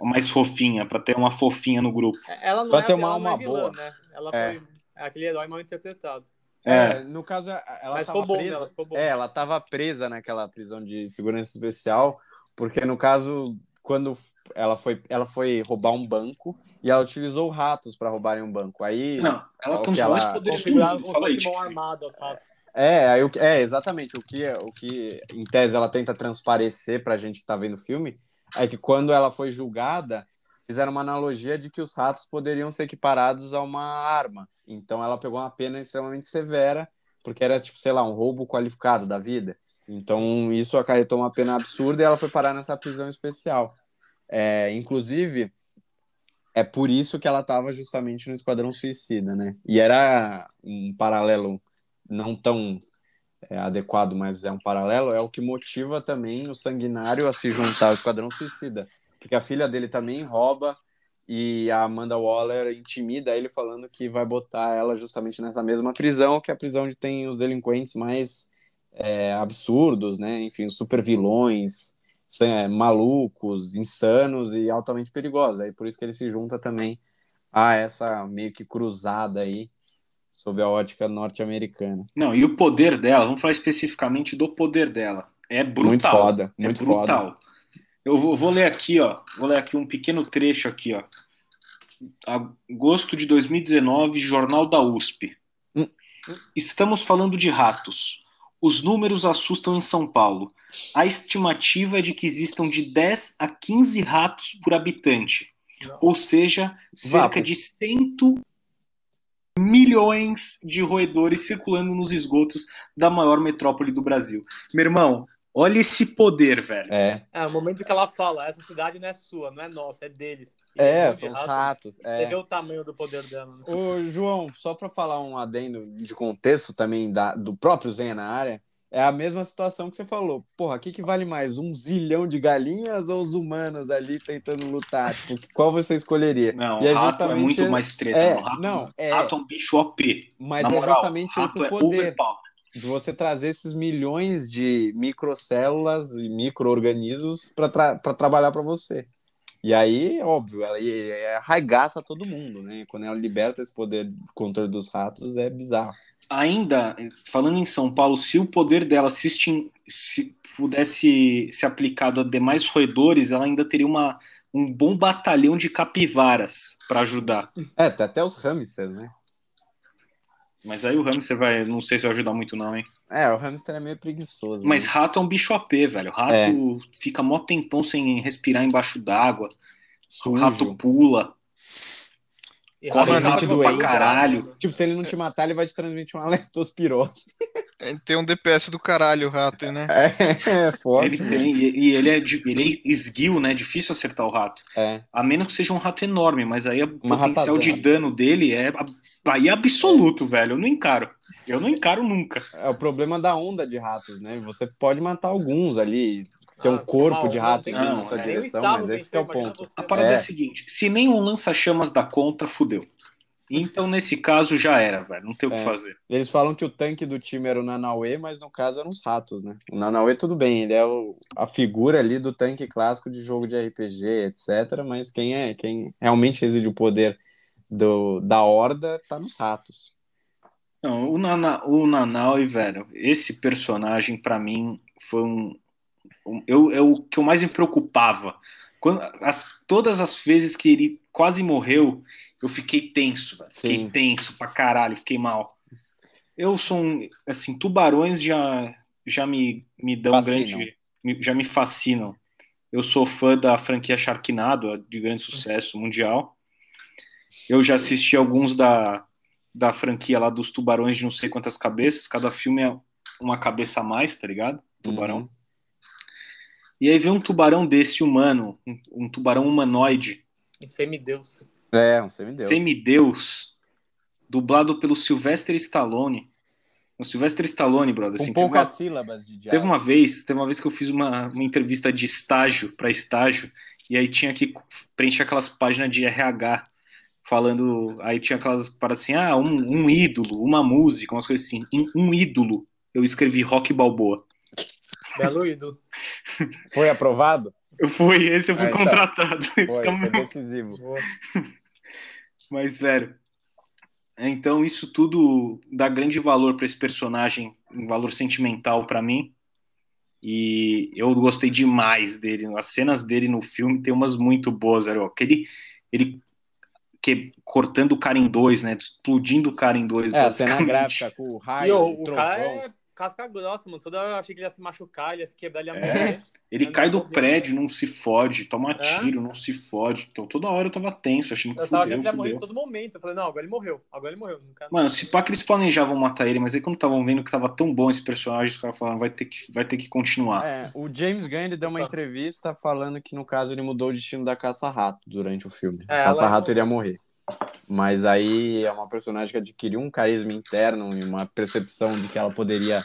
mais fofinha, para ter uma fofinha no grupo. É, ela não pra é ter uma alma boa. Né? Ela é. foi aquele herói mal interpretado. É, é no caso, ela estava presa. Ela, é, ela tava presa naquela prisão de segurança especial, porque no caso, quando ela foi, ela foi roubar um banco e ela utilizou ratos para roubarem um banco. Aí. Não, ela os mais poderes do mundo. Fala aí, armado, os ratos. É, aí, é, exatamente. O que, o que, em tese, ela tenta transparecer pra gente que tá vendo o filme é que quando ela foi julgada, fizeram uma analogia de que os ratos poderiam ser equiparados a uma arma. Então ela pegou uma pena extremamente severa, porque era, tipo, sei lá, um roubo qualificado da vida. Então isso acarretou uma pena absurda e ela foi parar nessa prisão especial. É, inclusive, é por isso que ela estava justamente no Esquadrão Suicida, né? E era um paralelo não tão é, adequado, mas é um paralelo, é o que motiva também o Sanguinário a se juntar ao Esquadrão Suicida. Porque a filha dele também rouba e a Amanda Waller intimida ele falando que vai botar ela justamente nessa mesma prisão, que é a prisão onde tem os delinquentes mais é, absurdos, né? Enfim, super vilões, malucos, insanos e altamente perigosos. Aí por isso que ele se junta também a essa meio que cruzada aí sob a ótica norte-americana. Não, e o poder dela, vamos falar especificamente do poder dela. É brutal. Muito foda, é muito brutal. foda. Eu vou, vou, ler aqui, ó. Vou ler aqui um pequeno trecho aqui, ó. Agosto de 2019, Jornal da USP. Hum. Estamos falando de ratos. Os números assustam em São Paulo. A estimativa é de que existam de 10 a 15 ratos por habitante. Ou seja, cerca Vapo. de 100 milhões de roedores circulando nos esgotos da maior metrópole do Brasil. Meu irmão, Olha esse poder, velho. É. É, o momento que ela fala, essa cidade não é sua, não é nossa, é deles. E é, são os ratos. É. Você vê o tamanho do poder dela. Né? Ô, João, só para falar um adendo de contexto também da, do próprio Zen na área, é a mesma situação que você falou. Porra, o que, que vale mais? Um zilhão de galinhas ou os humanos ali tentando lutar? Tipo, qual você escolheria? Não, e é, rato é muito mais treta. É, não, rato, não, é... rato é um bicho OP. Mas Na é moral, justamente esse o poder. É de você trazer esses milhões de microcélulas e micro-organismos para tra trabalhar para você. E aí, óbvio, ela arraigaça todo mundo, né? Quando ela liberta esse poder de controle dos ratos, é bizarro. Ainda, falando em São Paulo, se o poder dela se, se pudesse ser aplicado a demais roedores, ela ainda teria uma, um bom batalhão de capivaras para ajudar. É, tem até os hamsters, né? Mas aí o hamster vai. Não sei se vai ajudar muito, não, hein? É, o hamster é meio preguiçoso. Mas né? rato é um bicho AP, velho. Rato é. fica mó tempão sem respirar embaixo d'água. O rato pula. E corre rápido pra caralho. Tipo, se ele não te matar, ele vai te transmitir uma leptospirose. É, tem um DPS do caralho o rato, né? É, é foda. Ele tem, e, e, ele, é, ele é esguio, né? Difícil acertar o rato. É. A menos que seja um rato enorme, mas aí o potencial de dano dele é, aí é absoluto, velho. Eu não encaro. Eu não encaro nunca. É o problema da onda de ratos, né? Você pode matar alguns ali, ter um ah, corpo de rato indo na sua é. direção, mas esse é o ponto. A parada é. é a seguinte: se nenhum lança-chamas dá conta, fudeu. Então, nesse caso, já era, velho. Não tem o que é. fazer. Eles falam que o tanque do time era o Nanauê, mas no caso eram os ratos, né? O Nanauê, tudo bem, ele é o, a figura ali do tanque clássico de jogo de RPG, etc. Mas quem é, quem realmente reside o poder do, da horda tá nos ratos. Não, o, Nana, o Nanaui, velho, esse personagem, para mim, foi um. Eu, é o que eu mais me preocupava. Quando, as, todas as vezes que ele quase morreu, eu fiquei tenso, velho. Fiquei tenso pra caralho, fiquei mal. Eu sou um. Assim, tubarões já, já me, me dão fascinam. grande. Já me fascinam. Eu sou fã da franquia Sharknado, de grande sucesso mundial. Eu já assisti alguns da, da franquia lá dos tubarões de não sei quantas cabeças. Cada filme é uma cabeça a mais, tá ligado? Tubarão. Uhum. E aí vem um tubarão desse humano, um, um tubarão humanoide. Um semideus. É, um semideus. Semideus, dublado pelo Sylvester Stallone. O Sylvester Stallone, brother. Com assim, poucas uma... sílabas de diálogo. Teve uma vez, teve uma vez que eu fiz uma, uma entrevista de estágio para estágio, e aí tinha que preencher aquelas páginas de RH, falando. Aí tinha aquelas para assim, ah, um, um ídolo, uma música, umas coisas assim. Um ídolo. Eu escrevi Rock Balboa. Belo ídolo. Foi aprovado? Eu fui, esse eu fui ah, então. contratado. Foi, esse é foi decisivo. Mas, velho, então isso tudo dá grande valor para esse personagem, um valor sentimental para mim. E eu gostei demais dele. As cenas dele no filme tem umas muito boas, velho. Aquele, ele que, cortando o cara em dois, né? Explodindo o cara em dois. É, a cena gráfica com o raio. E o, o cara é casca grossa, mano. Toda eu achei que ele ia se machucar, ele ia se quebrar, ele ia é. morrer. Ele cai do prédio, não se fode, toma é? tiro, não se fode. Então toda hora eu tava tenso, achando que eu tava achando que ele ia morrer em todo momento. Eu falei, não, agora ele morreu, agora ele morreu. Mano, se pá que eles planejavam matar ele, mas aí quando estavam vendo que tava tão bom esse personagem, os caras falaram, vai ter que, vai ter que continuar. É, o James Gunn deu uma entrevista falando que no caso ele mudou o destino da caça-rato durante o filme. É, caça-rato iria morrer. Mas aí é uma personagem que adquiriu um carisma interno e uma percepção de que ela poderia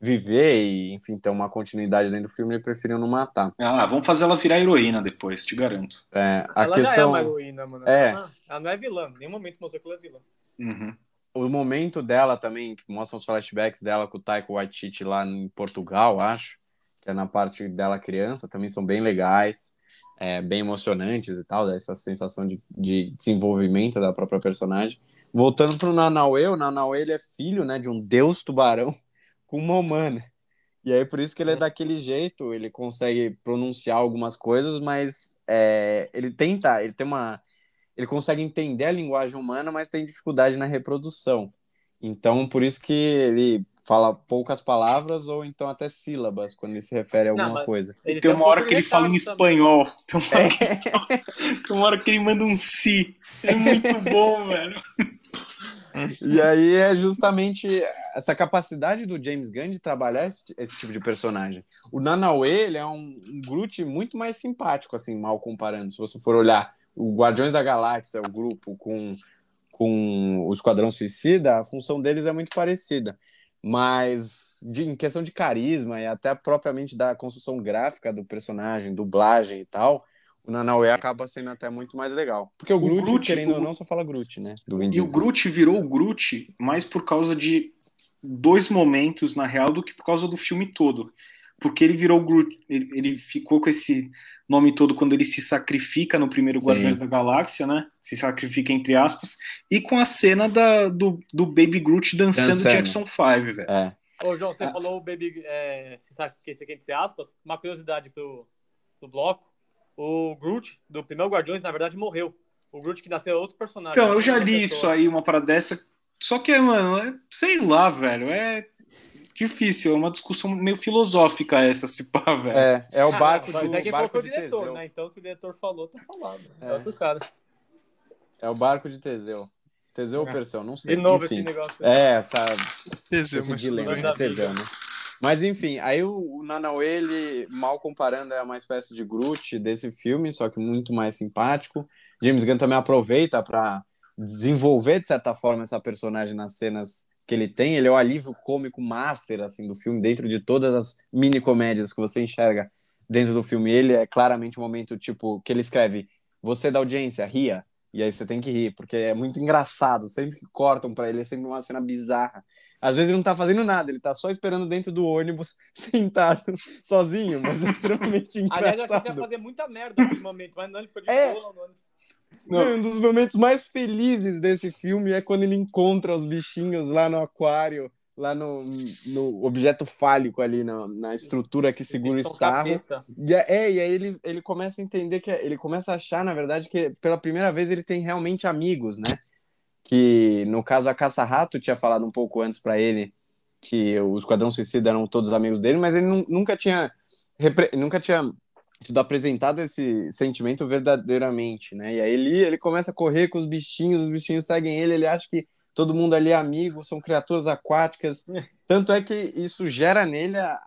viver e, enfim, ter uma continuidade dentro do filme, ele preferiu não matar. Ah, vamos fazer ela virar heroína depois, te garanto. É, a ela questão... já é uma heroína, mano. É. Ela, ela não é vilã. Em nenhum momento mostrou que ela é vilã. Uhum. O momento dela também, que mostra os flashbacks dela com o Taika Waititi lá em Portugal, acho, que é na parte dela criança, também são bem legais, é, bem emocionantes e tal, dá essa sensação de, de desenvolvimento da própria personagem. Voltando pro Nanauê, o Nanauê ele é filho, né, de um deus tubarão [laughs] com uma humana. E aí, por isso que ele é daquele jeito, ele consegue pronunciar algumas coisas, mas é, ele tenta, ele tem uma. Ele consegue entender a linguagem humana, mas tem dificuldade na reprodução. Então, por isso que ele fala poucas palavras ou então até sílabas quando ele se refere a alguma mas coisa. Ele tem um uma hora que ele fala em espanhol. Tem uma, hora [laughs] que... tem uma hora que ele manda um si. É muito bom, [laughs] velho. E aí é justamente essa capacidade do James Gunn de trabalhar esse, esse tipo de personagem. O Nanaue, ele é um, um Groot muito mais simpático, assim, mal comparando. Se você for olhar o Guardiões da Galáxia, o grupo com, com o Esquadrão Suicida, a função deles é muito parecida. Mas de, em questão de carisma e até propriamente da construção gráfica do personagem, dublagem e tal, o Nanaue acaba sendo até muito mais legal. Porque o, O Groot, Groot, querendo o- ou não, só fala Groot, né? E o. Groot virou o Groot mais por causa de dois momentos, na real, do que por causa do filme todo. Porque ele virou o Groot, ele, ele ficou com esse nome todo quando ele se sacrifica no primeiro Sim. Guardiões da Galáxia, né? Se sacrifica entre aspas, e com a cena da, do, do Baby Groot dançando Dançando. Jackson 5, velho. É. Ô, João, você Ah. falou o Baby. É, se sabe que fica entre aspas. Uma curiosidade pro, pro bloco. O Groot, do primeiro Guardiões, na verdade, morreu. O Groot que nasceu é outro personagem. Então, eu já li pessoa. isso aí, uma parada dessa. Só que, mano, é, sei lá, velho, é difícil, é uma discussão meio filosófica essa, se pá, velho. É, é o Ah, barco mas do é quem barco colocou o de diretor, Teseu. né? Então, se o diretor falou, tá falado. É, É. outro cara. É o barco de Teseu. Teseu ou É. Perseu, não sei. De novo Enfim, esse negócio. É, essa, Teseu, esse mas dilema, é Teseu, né? Mas enfim, aí o, o Nanauê, ele, mal comparando, é uma espécie de Groot desse filme, só que muito mais simpático. James Gunn também aproveita para desenvolver, de certa forma, essa personagem nas cenas que ele tem. Ele é o alívio cômico master, assim, do filme, dentro de todas as mini comédias que você enxerga dentro do filme. Ele é claramente um momento, tipo, que ele escreve, você da audiência, ria. E aí você tem que rir, porque é muito engraçado. Sempre que cortam pra ele, é sempre uma cena bizarra. Às vezes ele não tá fazendo nada, ele tá só esperando dentro do ônibus, [laughs] sentado, sozinho, mas é extremamente Aliás, eu achei que engraçado. fazer muita merda momento, mas não, ele ficou de É. boa no ônibus. Não, um dos momentos mais felizes desse filme é quando ele encontra os bichinhos lá no aquário, lá no, no objeto fálico ali, na, na estrutura que segura o estarro. E, é- é, e aí ele, ele começa a entender que ele começa a achar, na verdade, que pela primeira vez ele tem realmente amigos, né? Que no caso a Caça-Rato tinha falado um pouco antes pra ele que o Esquadrão Suicida eram todos amigos dele, mas ele nu- nunca tinha nunca tinha sido apresentado esse sentimento verdadeiramente, né? E aí ele, ele começa a correr com os bichinhos, os bichinhos seguem ele, ele acha que todo mundo ali é amigo, são criaturas aquáticas. Tanto é que isso gera nele a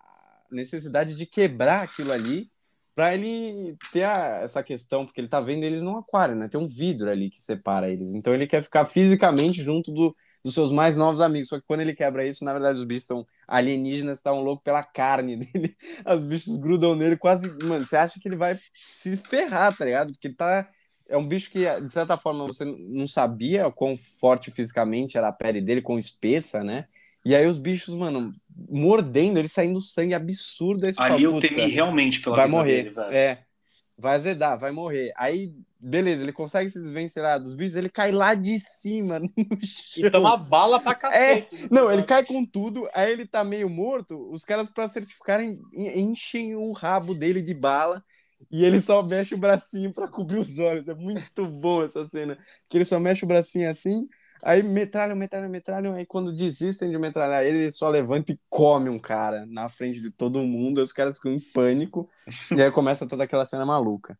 necessidade de quebrar aquilo ali para ele ter a- essa questão, porque ele tá vendo eles num aquário, né? Tem um vidro ali que separa eles. Então ele quer ficar fisicamente junto do- dos seus mais novos amigos. Só que quando ele quebra isso, na verdade, os bichos são alienígenas, estavam loucos pela carne [laughs] dele. Os bichos grudam nele, quase. Mano, você acha que ele vai se ferrar, tá ligado? Porque ele tá. É um bicho que, de certa forma, você não sabia o quão forte fisicamente era a pele dele, quão espessa, né? E aí os bichos, mano, mordendo, ele saindo sangue absurdo. Você Ali eu "Puta, temi realmente pela vai morrer. dele, velho. é, vai azedar, vai morrer. Aí, beleza, ele consegue se desvencilhar dos bichos, ele cai lá de cima, [laughs] no chão. E toma bala pra É, cacete. não, ele cai com tudo, aí ele tá meio morto, os caras, pra certificarem, en- enchem o rabo dele de bala e ele só mexe o bracinho pra cobrir os olhos. É muito bom essa cena. Que ele só mexe o bracinho assim, aí metralham, metralham, metralham, aí quando desistem de metralhar ele, ele só levanta e come um cara na frente de todo mundo, aí os caras ficam em pânico, [laughs] e aí começa toda aquela cena maluca.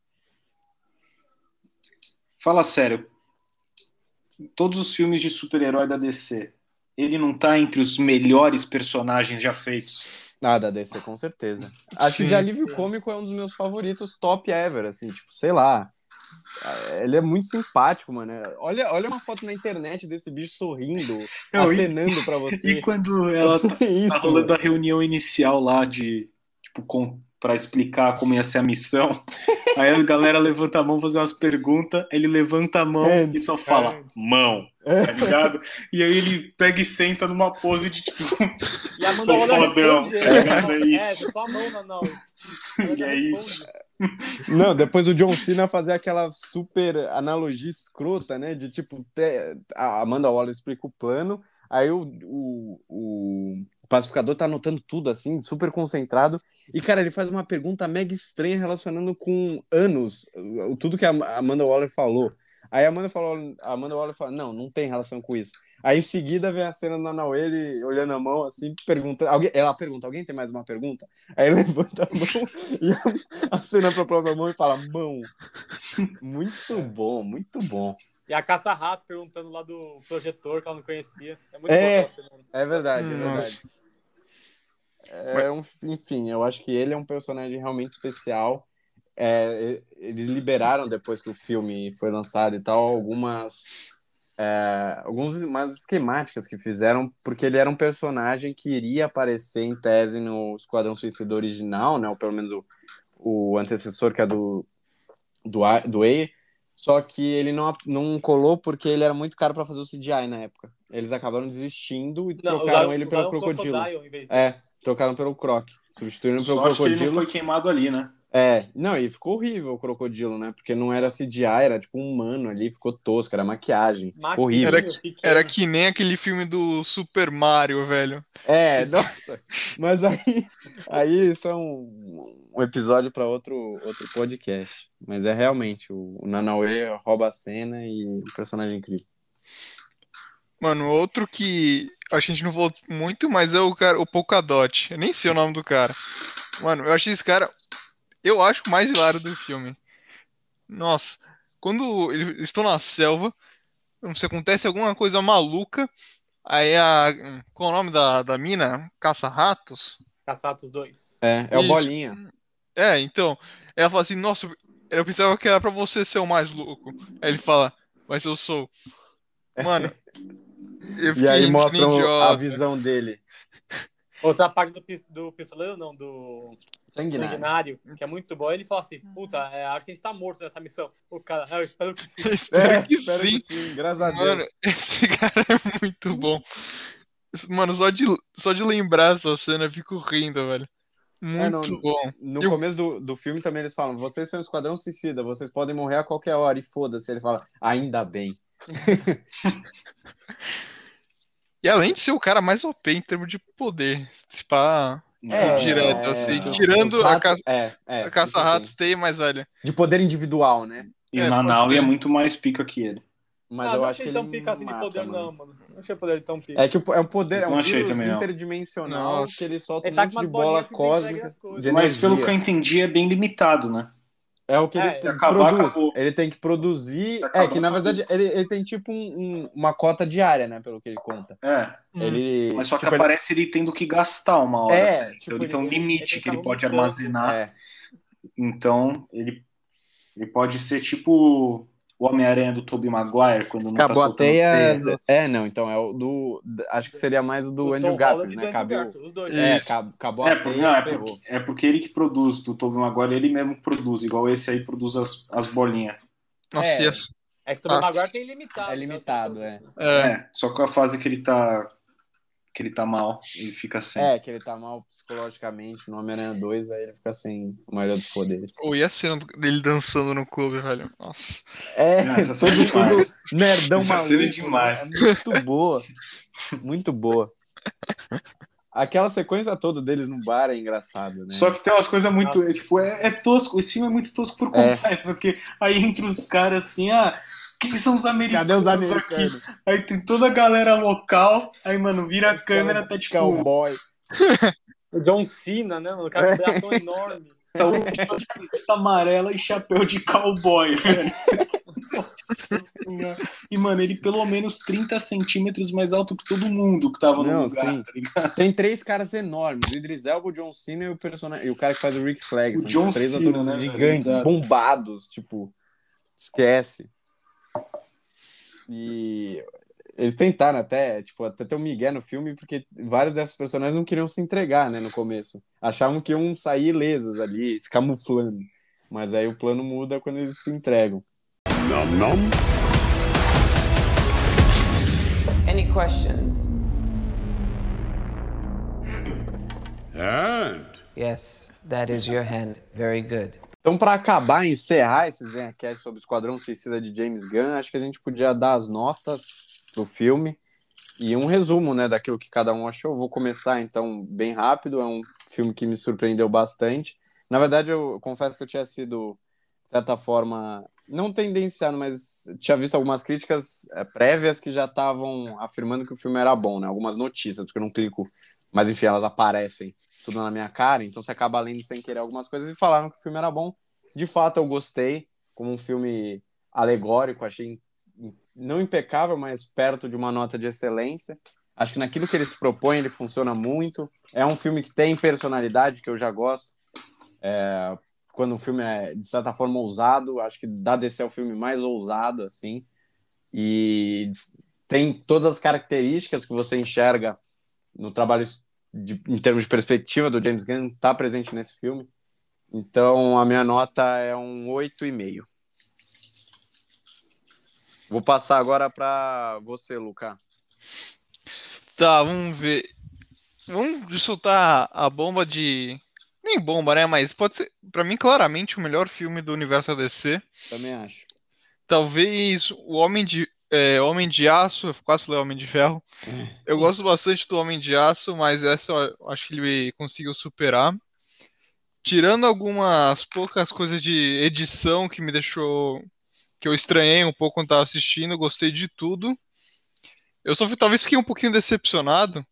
Fala sério. Todos os filmes de super-herói da DC, ele não tá entre os melhores personagens já feitos. Ah, da DC, com certeza. Acho que de alívio cômico é um dos meus favoritos top ever, assim, tipo, sei lá. Ele é muito simpático, mano. Olha, olha uma foto na internet desse bicho sorrindo, [laughs] Não, acenando e, pra [laughs] você. E quando ela tá, [laughs] Isso, tá rolando a reunião inicial lá de, tipo, com, pra explicar como ia ser a missão, aí a galera levanta a mão fazer umas perguntas, ele levanta a mão é, e só fala, é. mão, tá ligado? E aí ele pega e senta numa pose de, tipo, e a sou fodão, tá ligado? É isso. É, só a mão, não, não. E é isso. Não, depois o John Cena fazer aquela super analogia escrota, né? De tipo, a Amanda Waller explica o plano, aí o, o, o pacificador tá anotando tudo assim, super concentrado, e cara, ele faz uma pergunta mega estranha relacionando com anos, tudo que a Amanda Waller falou. Aí a Amanda falou, a Amanda Waller fala, não, não tem relação com isso. Aí em seguida vem a cena do Nanauê, ele olhando a mão assim, pergunta, alguém, ela pergunta, alguém tem mais uma pergunta? Aí ele [laughs] levanta a mão e a, a cena pra própria mão e fala, mão. Muito bom, muito bom. E a caça-rato perguntando lá do projetor que ela não conhecia. É muito é, bom. É verdade, é verdade. É um, enfim, eu acho que ele é um personagem realmente especial. É, eles liberaram depois que o filme foi lançado e tal algumas é, algumas esquemáticas que fizeram, porque ele era um personagem que iria aparecer em tese no Esquadrão Suicida original, né? Ou pelo menos o, o antecessor, que é do, do, do E, só que ele não, não colou porque ele era muito caro para fazer o CGI na época. Eles acabaram desistindo e não, trocaram usaram, ele pelo crocodilo. É, trocaram pelo croc, substituíram pelo crocodilo. Acho que ele não foi queimado ali, né? É, não, e ficou horrível o crocodilo, né? Porque não era CGI, era tipo um humano ali, ficou tosco, era maquiagem. horrível. Era, era que nem aquele filme do Super Mario, velho. É, [laughs] nossa. Mas aí, aí isso é um, um episódio para outro, outro podcast. Mas é realmente, o, o Nanauê rouba a cena e o personagem incrível. Mano, outro que acho que a gente não falou muito, mas é o cara, o Polkadot. Eu nem sei o nome do cara. Mano, eu achei esse cara eu acho o mais hilário do filme. Nossa, quando eles estão na selva, não sei, acontece alguma coisa maluca, aí a. Qual é o nome da, da mina? Caça-ratos? Caça-ratos 2. É, é o Bolinha. É, então. Ela fala assim, nossa, eu pensava que era pra você ser o mais louco. Aí ele fala, mas eu sou. Mano. [laughs] e aí mostram a visão dele. Outra parte do, do pistoleiro, não, do sanguinário. sanguinário. que é muito bom. Ele fala assim, puta, é, acho que a gente tá morto nessa missão. O cara, eu espero que sim. [laughs] espero, é, que, espero sim. que sim. Graças a Deus. Mano, esse cara é muito bom. Mano, só de, só de lembrar essa cena eu fico rindo, velho. Muito é, no, bom. No eu... começo do, do filme também eles falam, vocês são um esquadrão suicida, vocês podem morrer a qualquer hora, e foda-se. Ele fala, ainda bem. [laughs] E além de ser o cara mais OP em termos de poder, se pá, é, direto, é, assim, é, tirando a, é, é, a caça-ratos tem mais velho. De poder individual, né? E o Nanaui é muito mais pica que ele. Mas ah, eu acho que ele tão pica assim de poder, mano. não, mano. Não achei poder tão pica. É que é um poder, é um vírus também, interdimensional Nossa. que ele solta ele um tá monte de bola cósmica. Mas pelo que eu entendi, é bem limitado, né? É o que é, ele acabar, produz. Acabou. Ele tem que produzir. Acabar, é que na verdade ele, ele tem tipo um, um, uma cota diária, né? Pelo que ele conta. É. Ele, Mas só que tipo, aparece ele... ele... tendo que gastar uma hora. É. Né? Tipo, ele, tem um limite ele, que ele pode armazenar. É. Então ele, ele pode ser tipo o Homem-Aranha do Tobey Maguire, quando não Acabou tá a. É, não, então é o do. Acho que seria mais o do o Andrew Garfield, né? Acabou. É, acabou é, a teia. Não, é, porque, é porque ele que produz, do Tobey Maguire, ele mesmo produz, igual esse aí produz as, as bolinhas. Nossa, é, é que o Tobey Maguire tem limitado. É limitado, né? é. é. Só com a fase que ele tá que ele tá mal, ele fica sem. É, que ele tá mal psicologicamente no Homem-Aranha 2, aí ele fica sem o maior dos poderes. Ou e a cena dele dançando no clube, velho? Nossa. É, Nossa, todo, todo nerdão essa maluco. Cena é demais. É muito boa. Muito boa. Aquela sequência toda deles no bar é engraçado, né? Só que tem umas coisas muito. É, tipo, é, é, tosco. Esse filme é muito tosco por é. completo, é. porque aí entre os caras assim, ah quem são os americanos? Cadê os americanos? Aqui? Aí tem toda a galera local, aí, mano, vira a câmera, tá tipo. Cowboy. o [laughs] John Cena, né? O cara com um enorme. Tá o de camiseta amarela e chapéu de cowboy, velho. Nossa senhora. E, mano, ele pelo menos 30 centímetros mais alto que todo mundo que tava no Não, lugar, tá Tem três caras enormes: o Idris Elba, o John Cena e o, personagem... e o cara que faz o Rick Flag. O John três Cena, atores né, gigantes, bombados, tipo. Esquece. E eles tentaram até, tipo, até ter um migué no filme, porque vários dessas personagens não queriam se entregar, né, no começo. Achavam que iam sair ilesas ali, se camuflando. Mas aí o plano muda quando eles se entregam. Nom, nom. Any questions? Hand. Yes, that is your hand. Very good. Então, para acabar, encerrar esse Zencast sobre o Esquadrão Suicida de James Gunn, acho que a gente podia dar as notas pro filme e um resumo, né, daquilo que cada um achou. Vou começar, então, bem rápido. É um filme que me surpreendeu bastante. Na verdade, eu confesso que eu tinha sido, de certa forma, não tendenciado, mas tinha visto algumas críticas é, prévias que já estavam afirmando que o filme era bom, né? Algumas notícias, porque eu não clico, mas enfim, elas aparecem tudo na minha cara, então você acaba lendo sem querer algumas coisas e falaram que o filme era bom. De fato, eu gostei, como um filme alegórico, achei não impecável, mas perto de uma nota de excelência. Acho que naquilo que ele se propõe, ele funciona muito. É um filme que tem personalidade, que eu já gosto. É, quando o filme é, de certa forma, ousado, acho que da DC é o filme mais ousado, assim. E tem todas as características que você enxerga no trabalho de, em termos de perspectiva do James Gunn está presente nesse filme. Então a minha nota é um 8,5. Vou passar agora para você, Luca. Tá, vamos ver. Vamos soltar a bomba de. Nem bomba, né? Mas pode ser, para mim, claramente o melhor filme do universo DC. Também acho. Talvez o Homem de é, Homem de Aço, eu quase falei Homem de Ferro. Eu gosto bastante do Homem de Aço, mas essa eu acho que ele conseguiu superar. Tirando algumas poucas coisas de edição que me deixou. que eu estranhei um pouco quando estava assistindo, gostei de tudo. Eu só talvez fiquei um pouquinho decepcionado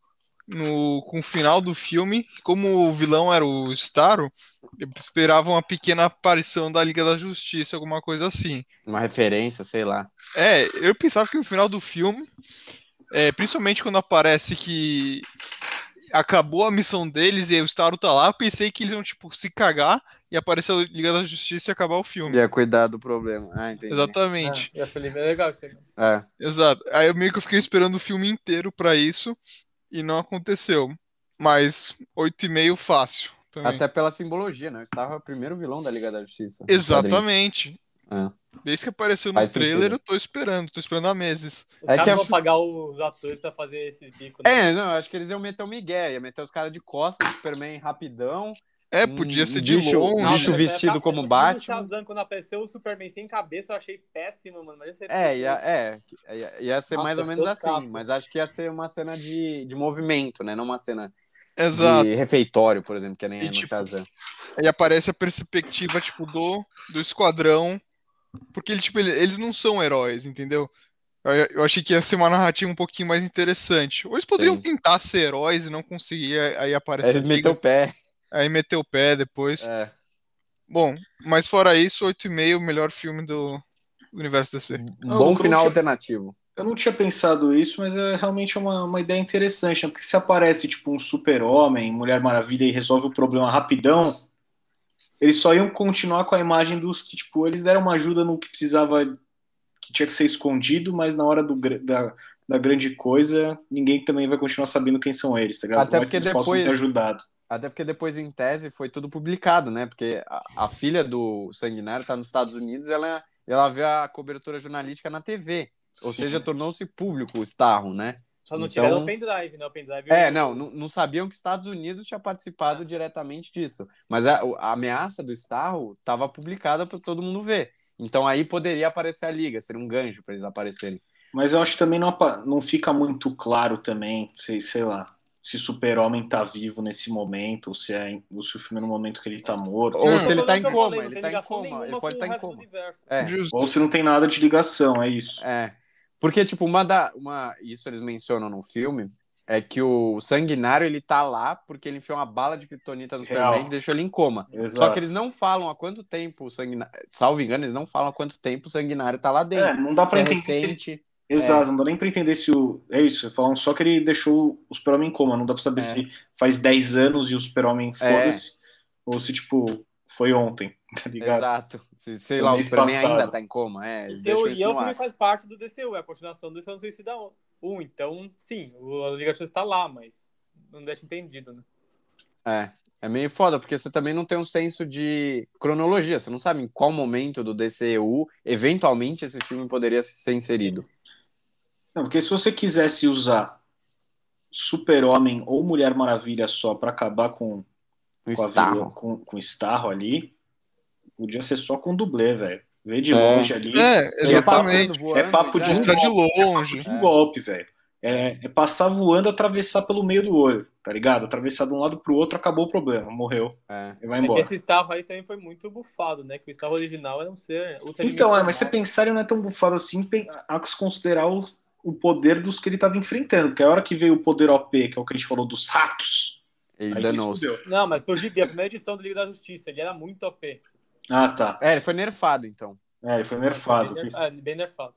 no, com o final do filme, como o vilão era o Starro, eu esperava uma pequena aparição da Liga da Justiça, alguma coisa assim. Uma referência, sei lá. É, eu pensava que no final do filme, é, principalmente quando aparece que acabou a missão deles e o Starro tá lá, eu pensei que eles iam, tipo, se cagar e aparecer a Liga da Justiça e acabar o filme. Ia cuidar do problema. Ah, entendi. Exatamente. É, ia ser legal isso aí. É. Exato. Aí eu meio que eu fiquei esperando o filme inteiro para isso e não aconteceu. Mas 8,5 fácil. Também. Até pela simbologia, né? Eu estava o primeiro vilão da Liga da Justiça. Exatamente. É. Desde que apareceu no Faz trailer, sentido. eu tô esperando, tô esperando há meses. Os é que vão pagar os atores pra fazer esses bicos. Né? É, não, acho que eles iam meter o Miguel, ia meter os caras de costas, Superman rapidão, é, podia ser de bicho, longe. Um bicho vestido como Batman. Shazam, quando apareceu o Superman sem cabeça, eu achei péssimo, mano. Mas ia é, ia, é, ia, ia ser Nossa, mais ou menos assim, mas acho que ia ser uma cena de, de movimento, né? Não uma cena Exato. de refeitório, por exemplo, que é nem e, no tipo, Shazam. Aí aparece a perspectiva, tipo, do, do esquadrão, porque ele, tipo, eles não são heróis, entendeu? Eu achei que ia ser uma narrativa um pouquinho mais interessante. Ou eles poderiam Sim. tentar ser heróis e não conseguir, aí aparecer. Ele meteu o pé. Aí meteu o pé depois. É. Bom, mas fora isso, 8,5 o melhor filme do universo DC. Não, Bom final tinha, alternativo. Eu não tinha pensado isso, mas é realmente uma, uma ideia interessante, né? Porque se aparece tipo um super-homem, Mulher Maravilha e resolve o problema rapidão, eles só iam continuar com a imagem dos que, tipo, eles deram uma ajuda no que precisava, que tinha que ser escondido, mas na hora do, da, da grande coisa, ninguém também vai continuar sabendo quem são eles, tá ligado? Até porque depois... possam ter ajudado. Até porque depois, em tese, foi tudo publicado, né? Porque a, a filha do Sanguinário está nos Estados Unidos, ela, ela vê a cobertura jornalística na TV. Ou Sim. seja, tornou-se público o Starro, né? Só não então, tiveram o pendrive, né? O pendrive é, não, não, não sabiam que os Estados Unidos tinha participado diretamente disso. Mas a, a ameaça do Starro estava publicada para todo mundo ver. Então aí poderia aparecer a liga, seria um gancho para eles aparecerem. Mas eu acho que também não, não fica muito claro também, sei, sei lá se Super-Homem tá vivo nesse momento, ou se, é, ou se o filme é no momento que ele tá morto. Ou se ele tá em coma, ele tá em coma, ele pode estar tá em coma. É. Ou se não tem nada de ligação, é isso. É. Porque, tipo, uma da. Uma, isso eles mencionam no filme. É que o sanguinário ele tá lá porque ele enfiou uma bala de kryptonita no Superman que deixou ele em coma. Exato. Só que eles não falam há quanto tempo o sanguinário. Salvo engano, eles não falam há quanto tempo o sanguinário tá lá dentro. É, não dá pra se é entender. É recente, Exato, é. não dá nem pra entender se o. É isso, falam só que ele deixou o Super-Homem em coma, não dá pra saber é. se faz 10 anos e o Super-Homem é. foda-se, ou se, tipo, foi ontem. [laughs] tá ligado? Exato. Se, sei lá, o Superman passado. ainda tá em coma. É, e o filme faz parte do DCU, é a continuação do Esquadrão Suicida 1. Então, sim, o Liga Justiça tá lá, mas não deixa entendido, né? É, é meio foda, porque você também não tem um senso de cronologia. Você não sabe em qual momento do DCU, eventualmente, esse filme poderia ser inserido. Não, porque se você quisesse usar Super-Homem ou Mulher Maravilha só para acabar com, o com, Starro. com, com ali, podia ser só com dublê, velho. Vê de é. longe ali. É, exatamente. É papo de, um de longe. De um golpe, velho. É, é, passar voando, atravessar pelo meio do olho, tá ligado? Atravessar de um lado pro outro, acabou o problema, morreu. É. E vai embora. É esse Starro aí também foi muito bufado, né? Que o Starro original era um ser. Então, é, mas você pensar, ele não é tão bufado assim, há que considerar o, o poder dos que ele tava enfrentando. Porque a hora que veio o poder OP, que é o que a gente falou dos ratos. Ele danou Não, mas por gibi, a primeira edição do Liga da Justiça, ele era muito OP. Ah, tá. É, ele foi nerfado, então. É, ele foi nerfado. Bem, é, bem nerfado.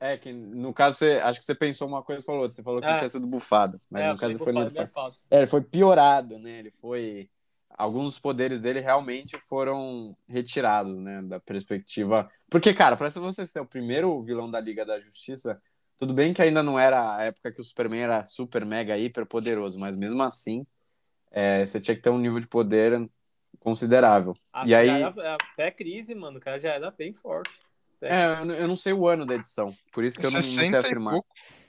É, que no caso, você, acho que você pensou uma coisa e falou outra. Você falou que é. tinha sido bufado, mas é, no caso ele foi nerfado. nerfado. É, ele foi piorado, né? Ele foi. Alguns dos poderes dele realmente foram retirados, né? Da perspectiva. Porque, cara, para você ser o primeiro vilão da Liga da Justiça, tudo bem que ainda não era a época que o Superman era super, mega, hiper poderoso, mas mesmo assim, é, você tinha que ter um nível de poder considerável. Ah, e aí. Era, até crise, mano, o cara já era bem forte. É, eu não sei o ano da edição, por isso que eu não, não sei afirmar.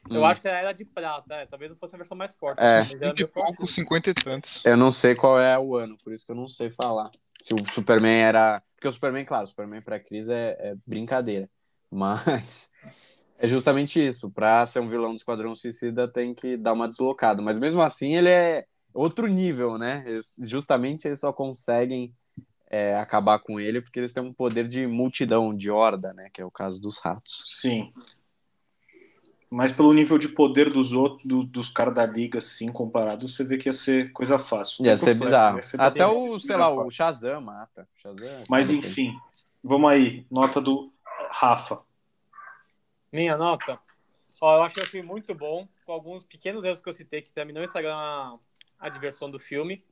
Eu hum. acho que era de prata, é, talvez não fosse a versão mais forte. É. 50 e pouco, 50 e tantos. Eu não sei qual é o ano, por isso que eu não sei falar. Se o Superman era. Porque o Superman, claro, o Superman pra crise é, é brincadeira. Mas é justamente isso. Pra ser um vilão do Esquadrão Suicida tem que dar uma deslocada. Mas mesmo assim, ele é outro nível, né? Eles, justamente eles só conseguem é, acabar com ele porque eles têm um poder de multidão, de horda, né? Que é o caso dos ratos. Sim. Mas pelo nível de poder dos outros, do, dos caras da liga, assim, comparado, você vê que ia ser coisa fácil. Ia ser bizarro. Ia ser Até o, sei lá, fácil. o Shazam mata. Shazam, é Mas enfim, vamos aí. Nota do Rafa. Minha nota? Ó, eu achei o filme muito bom, com alguns pequenos erros que eu citei, que mim não estragaram a, a diversão do filme.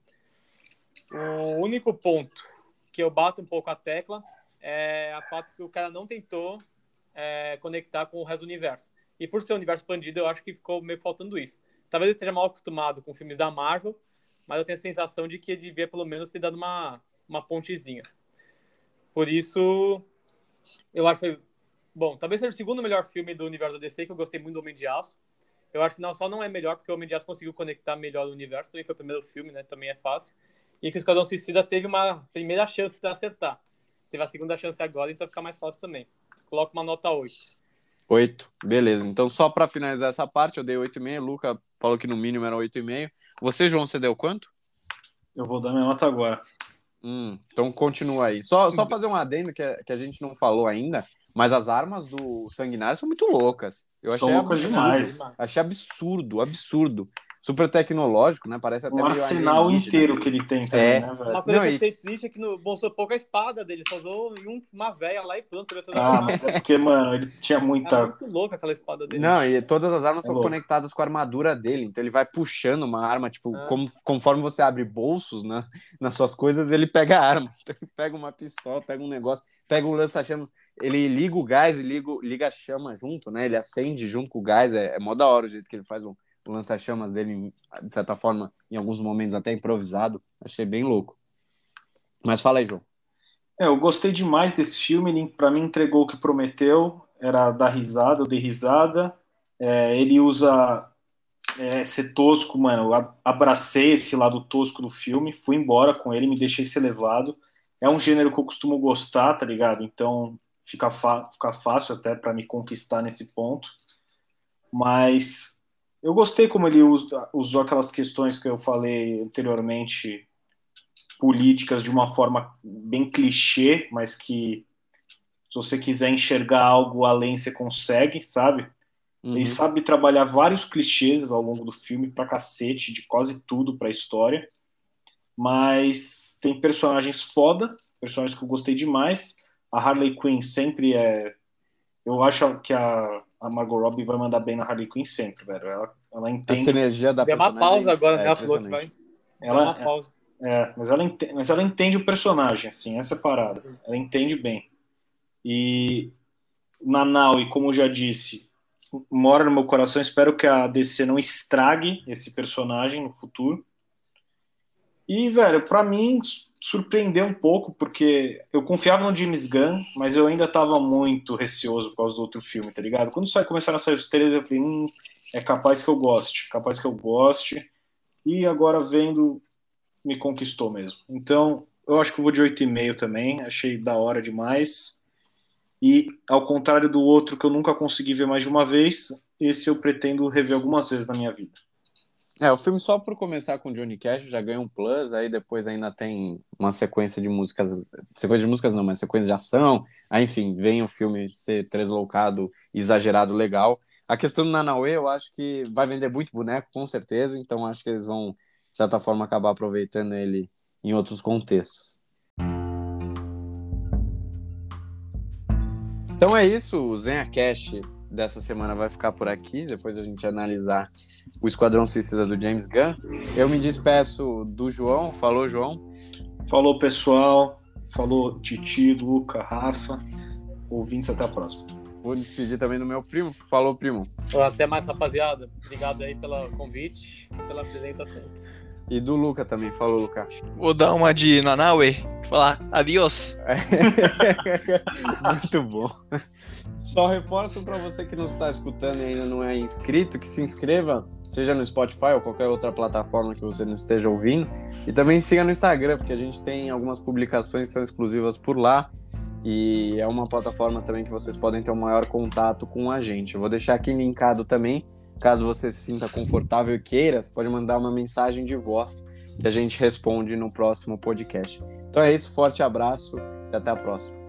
O único ponto que eu bato um pouco a tecla é a fato que o cara não tentou é, conectar com o resto do universo. E por ser um universo expandido, eu acho que ficou meio faltando isso. Talvez ele esteja mal acostumado com filmes da Marvel, mas eu tenho a sensação de que ele devia pelo menos ter dado uma, uma pontezinha. Por isso, eu acho que. Bom, talvez seja o segundo melhor filme do universo da DC, que eu gostei muito do Homem de Aço. Eu acho que não só não é melhor, porque o Homem de Aço conseguiu conectar melhor o universo, também foi o primeiro filme, né? Também é fácil. E que o Esquadrão Suicida teve uma primeira chance de acertar. Teve a segunda chance agora, então fica mais fácil também. Coloca uma nota 8. 8, beleza. Então, só para finalizar essa parte, eu dei 8,5. Luca falou que no mínimo era 8,5. Você, João, você deu quanto? Eu vou dar minha nota agora. Hum, então continua aí. Só, só fazer um adendo que, que a gente não falou ainda, mas as armas do Sanguinário são muito loucas. Eu achei são loucas absurdo, demais. Achei absurdo, absurdo super tecnológico, né? Parece até um arsenal inteiro que ele tem também, é. né, velho? Uma coisa não, que eu fiquei triste é que no, bolsou pouco a espada dele, só usou em uma véia lá e pronto. Ah, mas é porque, mano, ele tinha muita... É muito louca aquela espada dele. Não, e todas as armas é são louco. conectadas com a armadura dele, então ele vai puxando uma arma, tipo, é. como, conforme você abre bolsos né, nas suas coisas, ele pega a arma. [laughs] Então ele pega uma pistola, pega um negócio, pega um lança-chamas, ele liga o gás e liga, liga a chama junto, né? Ele acende junto com o gás, é, é mó da hora o jeito que ele faz um lança-chamas dele, de certa forma, em alguns momentos até improvisado. Achei bem louco. Mas fala aí, João. É, eu gostei demais desse filme, ele para mim entregou o que prometeu, era dar risada, eu dei risada. É, ele usa é, ser tosco, mano, eu abracei esse lado tosco do filme, fui embora com ele, me deixei ser levado. É um gênero que eu costumo gostar, tá ligado? Então fica, fica fácil até para me conquistar nesse ponto. Mas eu gostei como ele usa, usou aquelas questões que eu falei anteriormente, políticas, de uma forma bem clichê, mas que se você quiser enxergar algo além, você consegue, sabe? Uhum. Ele sabe trabalhar vários clichês ao longo do filme, pra cacete, de quase tudo pra história. Mas tem personagens foda, personagens que eu gostei demais. A Harley Quinn sempre é. Eu acho que a, a Margot Robbie vai mandar bem na Harley Quinn sempre, velho. Ela, ela entende. Essa energia da Deu uma pausa agora, né? Ela falou que vai. Ela, É, mas ela, entende, mas ela entende o personagem, assim, essa é parada. Ela entende bem. E Nanaui, como eu já disse, mora no meu coração. Espero que a DC não estrague esse personagem no futuro. E, velho, para mim surpreendeu um pouco, porque eu confiava no James Gunn, mas eu ainda tava muito receoso por causa do outro filme, tá ligado? Quando só começaram a sair os trailers, eu falei, hum, é capaz que eu goste, capaz que eu goste. E agora vendo, me conquistou mesmo. Então, eu acho que eu vou de 8,5 também, achei da hora demais. E ao contrário do outro que eu nunca consegui ver mais de uma vez, esse eu pretendo rever algumas vezes na minha vida. É, o filme só por começar com Johnny Cash já ganha um plus, aí depois ainda tem uma sequência de músicas, sequência de músicas não, mas sequência de ação, aí enfim, vem o filme ser deslocado, exagerado, legal. A questão do Nanauê, eu acho que vai vender muito boneco, com certeza, então acho que eles vão, de certa forma, acabar aproveitando ele em outros contextos. Então é isso, Zenha Cash dessa semana vai ficar por aqui, depois a gente analisar o Esquadrão Suicida do James Gunn. Eu me despeço do João, falou João. Falou pessoal, falou Titi, Luca, Rafa, ouvintes, até a próxima. Vou despedir também do meu primo, falou primo. Até mais rapaziada, obrigado aí pelo convite, pela presença sempre. E do Luca também, falou, Luca. Vou dar uma de Nanaue, falar adiós. [laughs] Muito bom. Só reforço para você que não está escutando e ainda não é inscrito, que se inscreva, seja no Spotify ou qualquer outra plataforma que você não esteja ouvindo. E também siga no Instagram, porque a gente tem algumas publicações que são exclusivas por lá. E é uma plataforma também que vocês podem ter um maior contato com a gente. Eu vou deixar aqui linkado também Caso você se sinta confortável e queira, você pode mandar uma mensagem de voz que a gente responde no próximo podcast. Então é isso, forte abraço e até a próxima.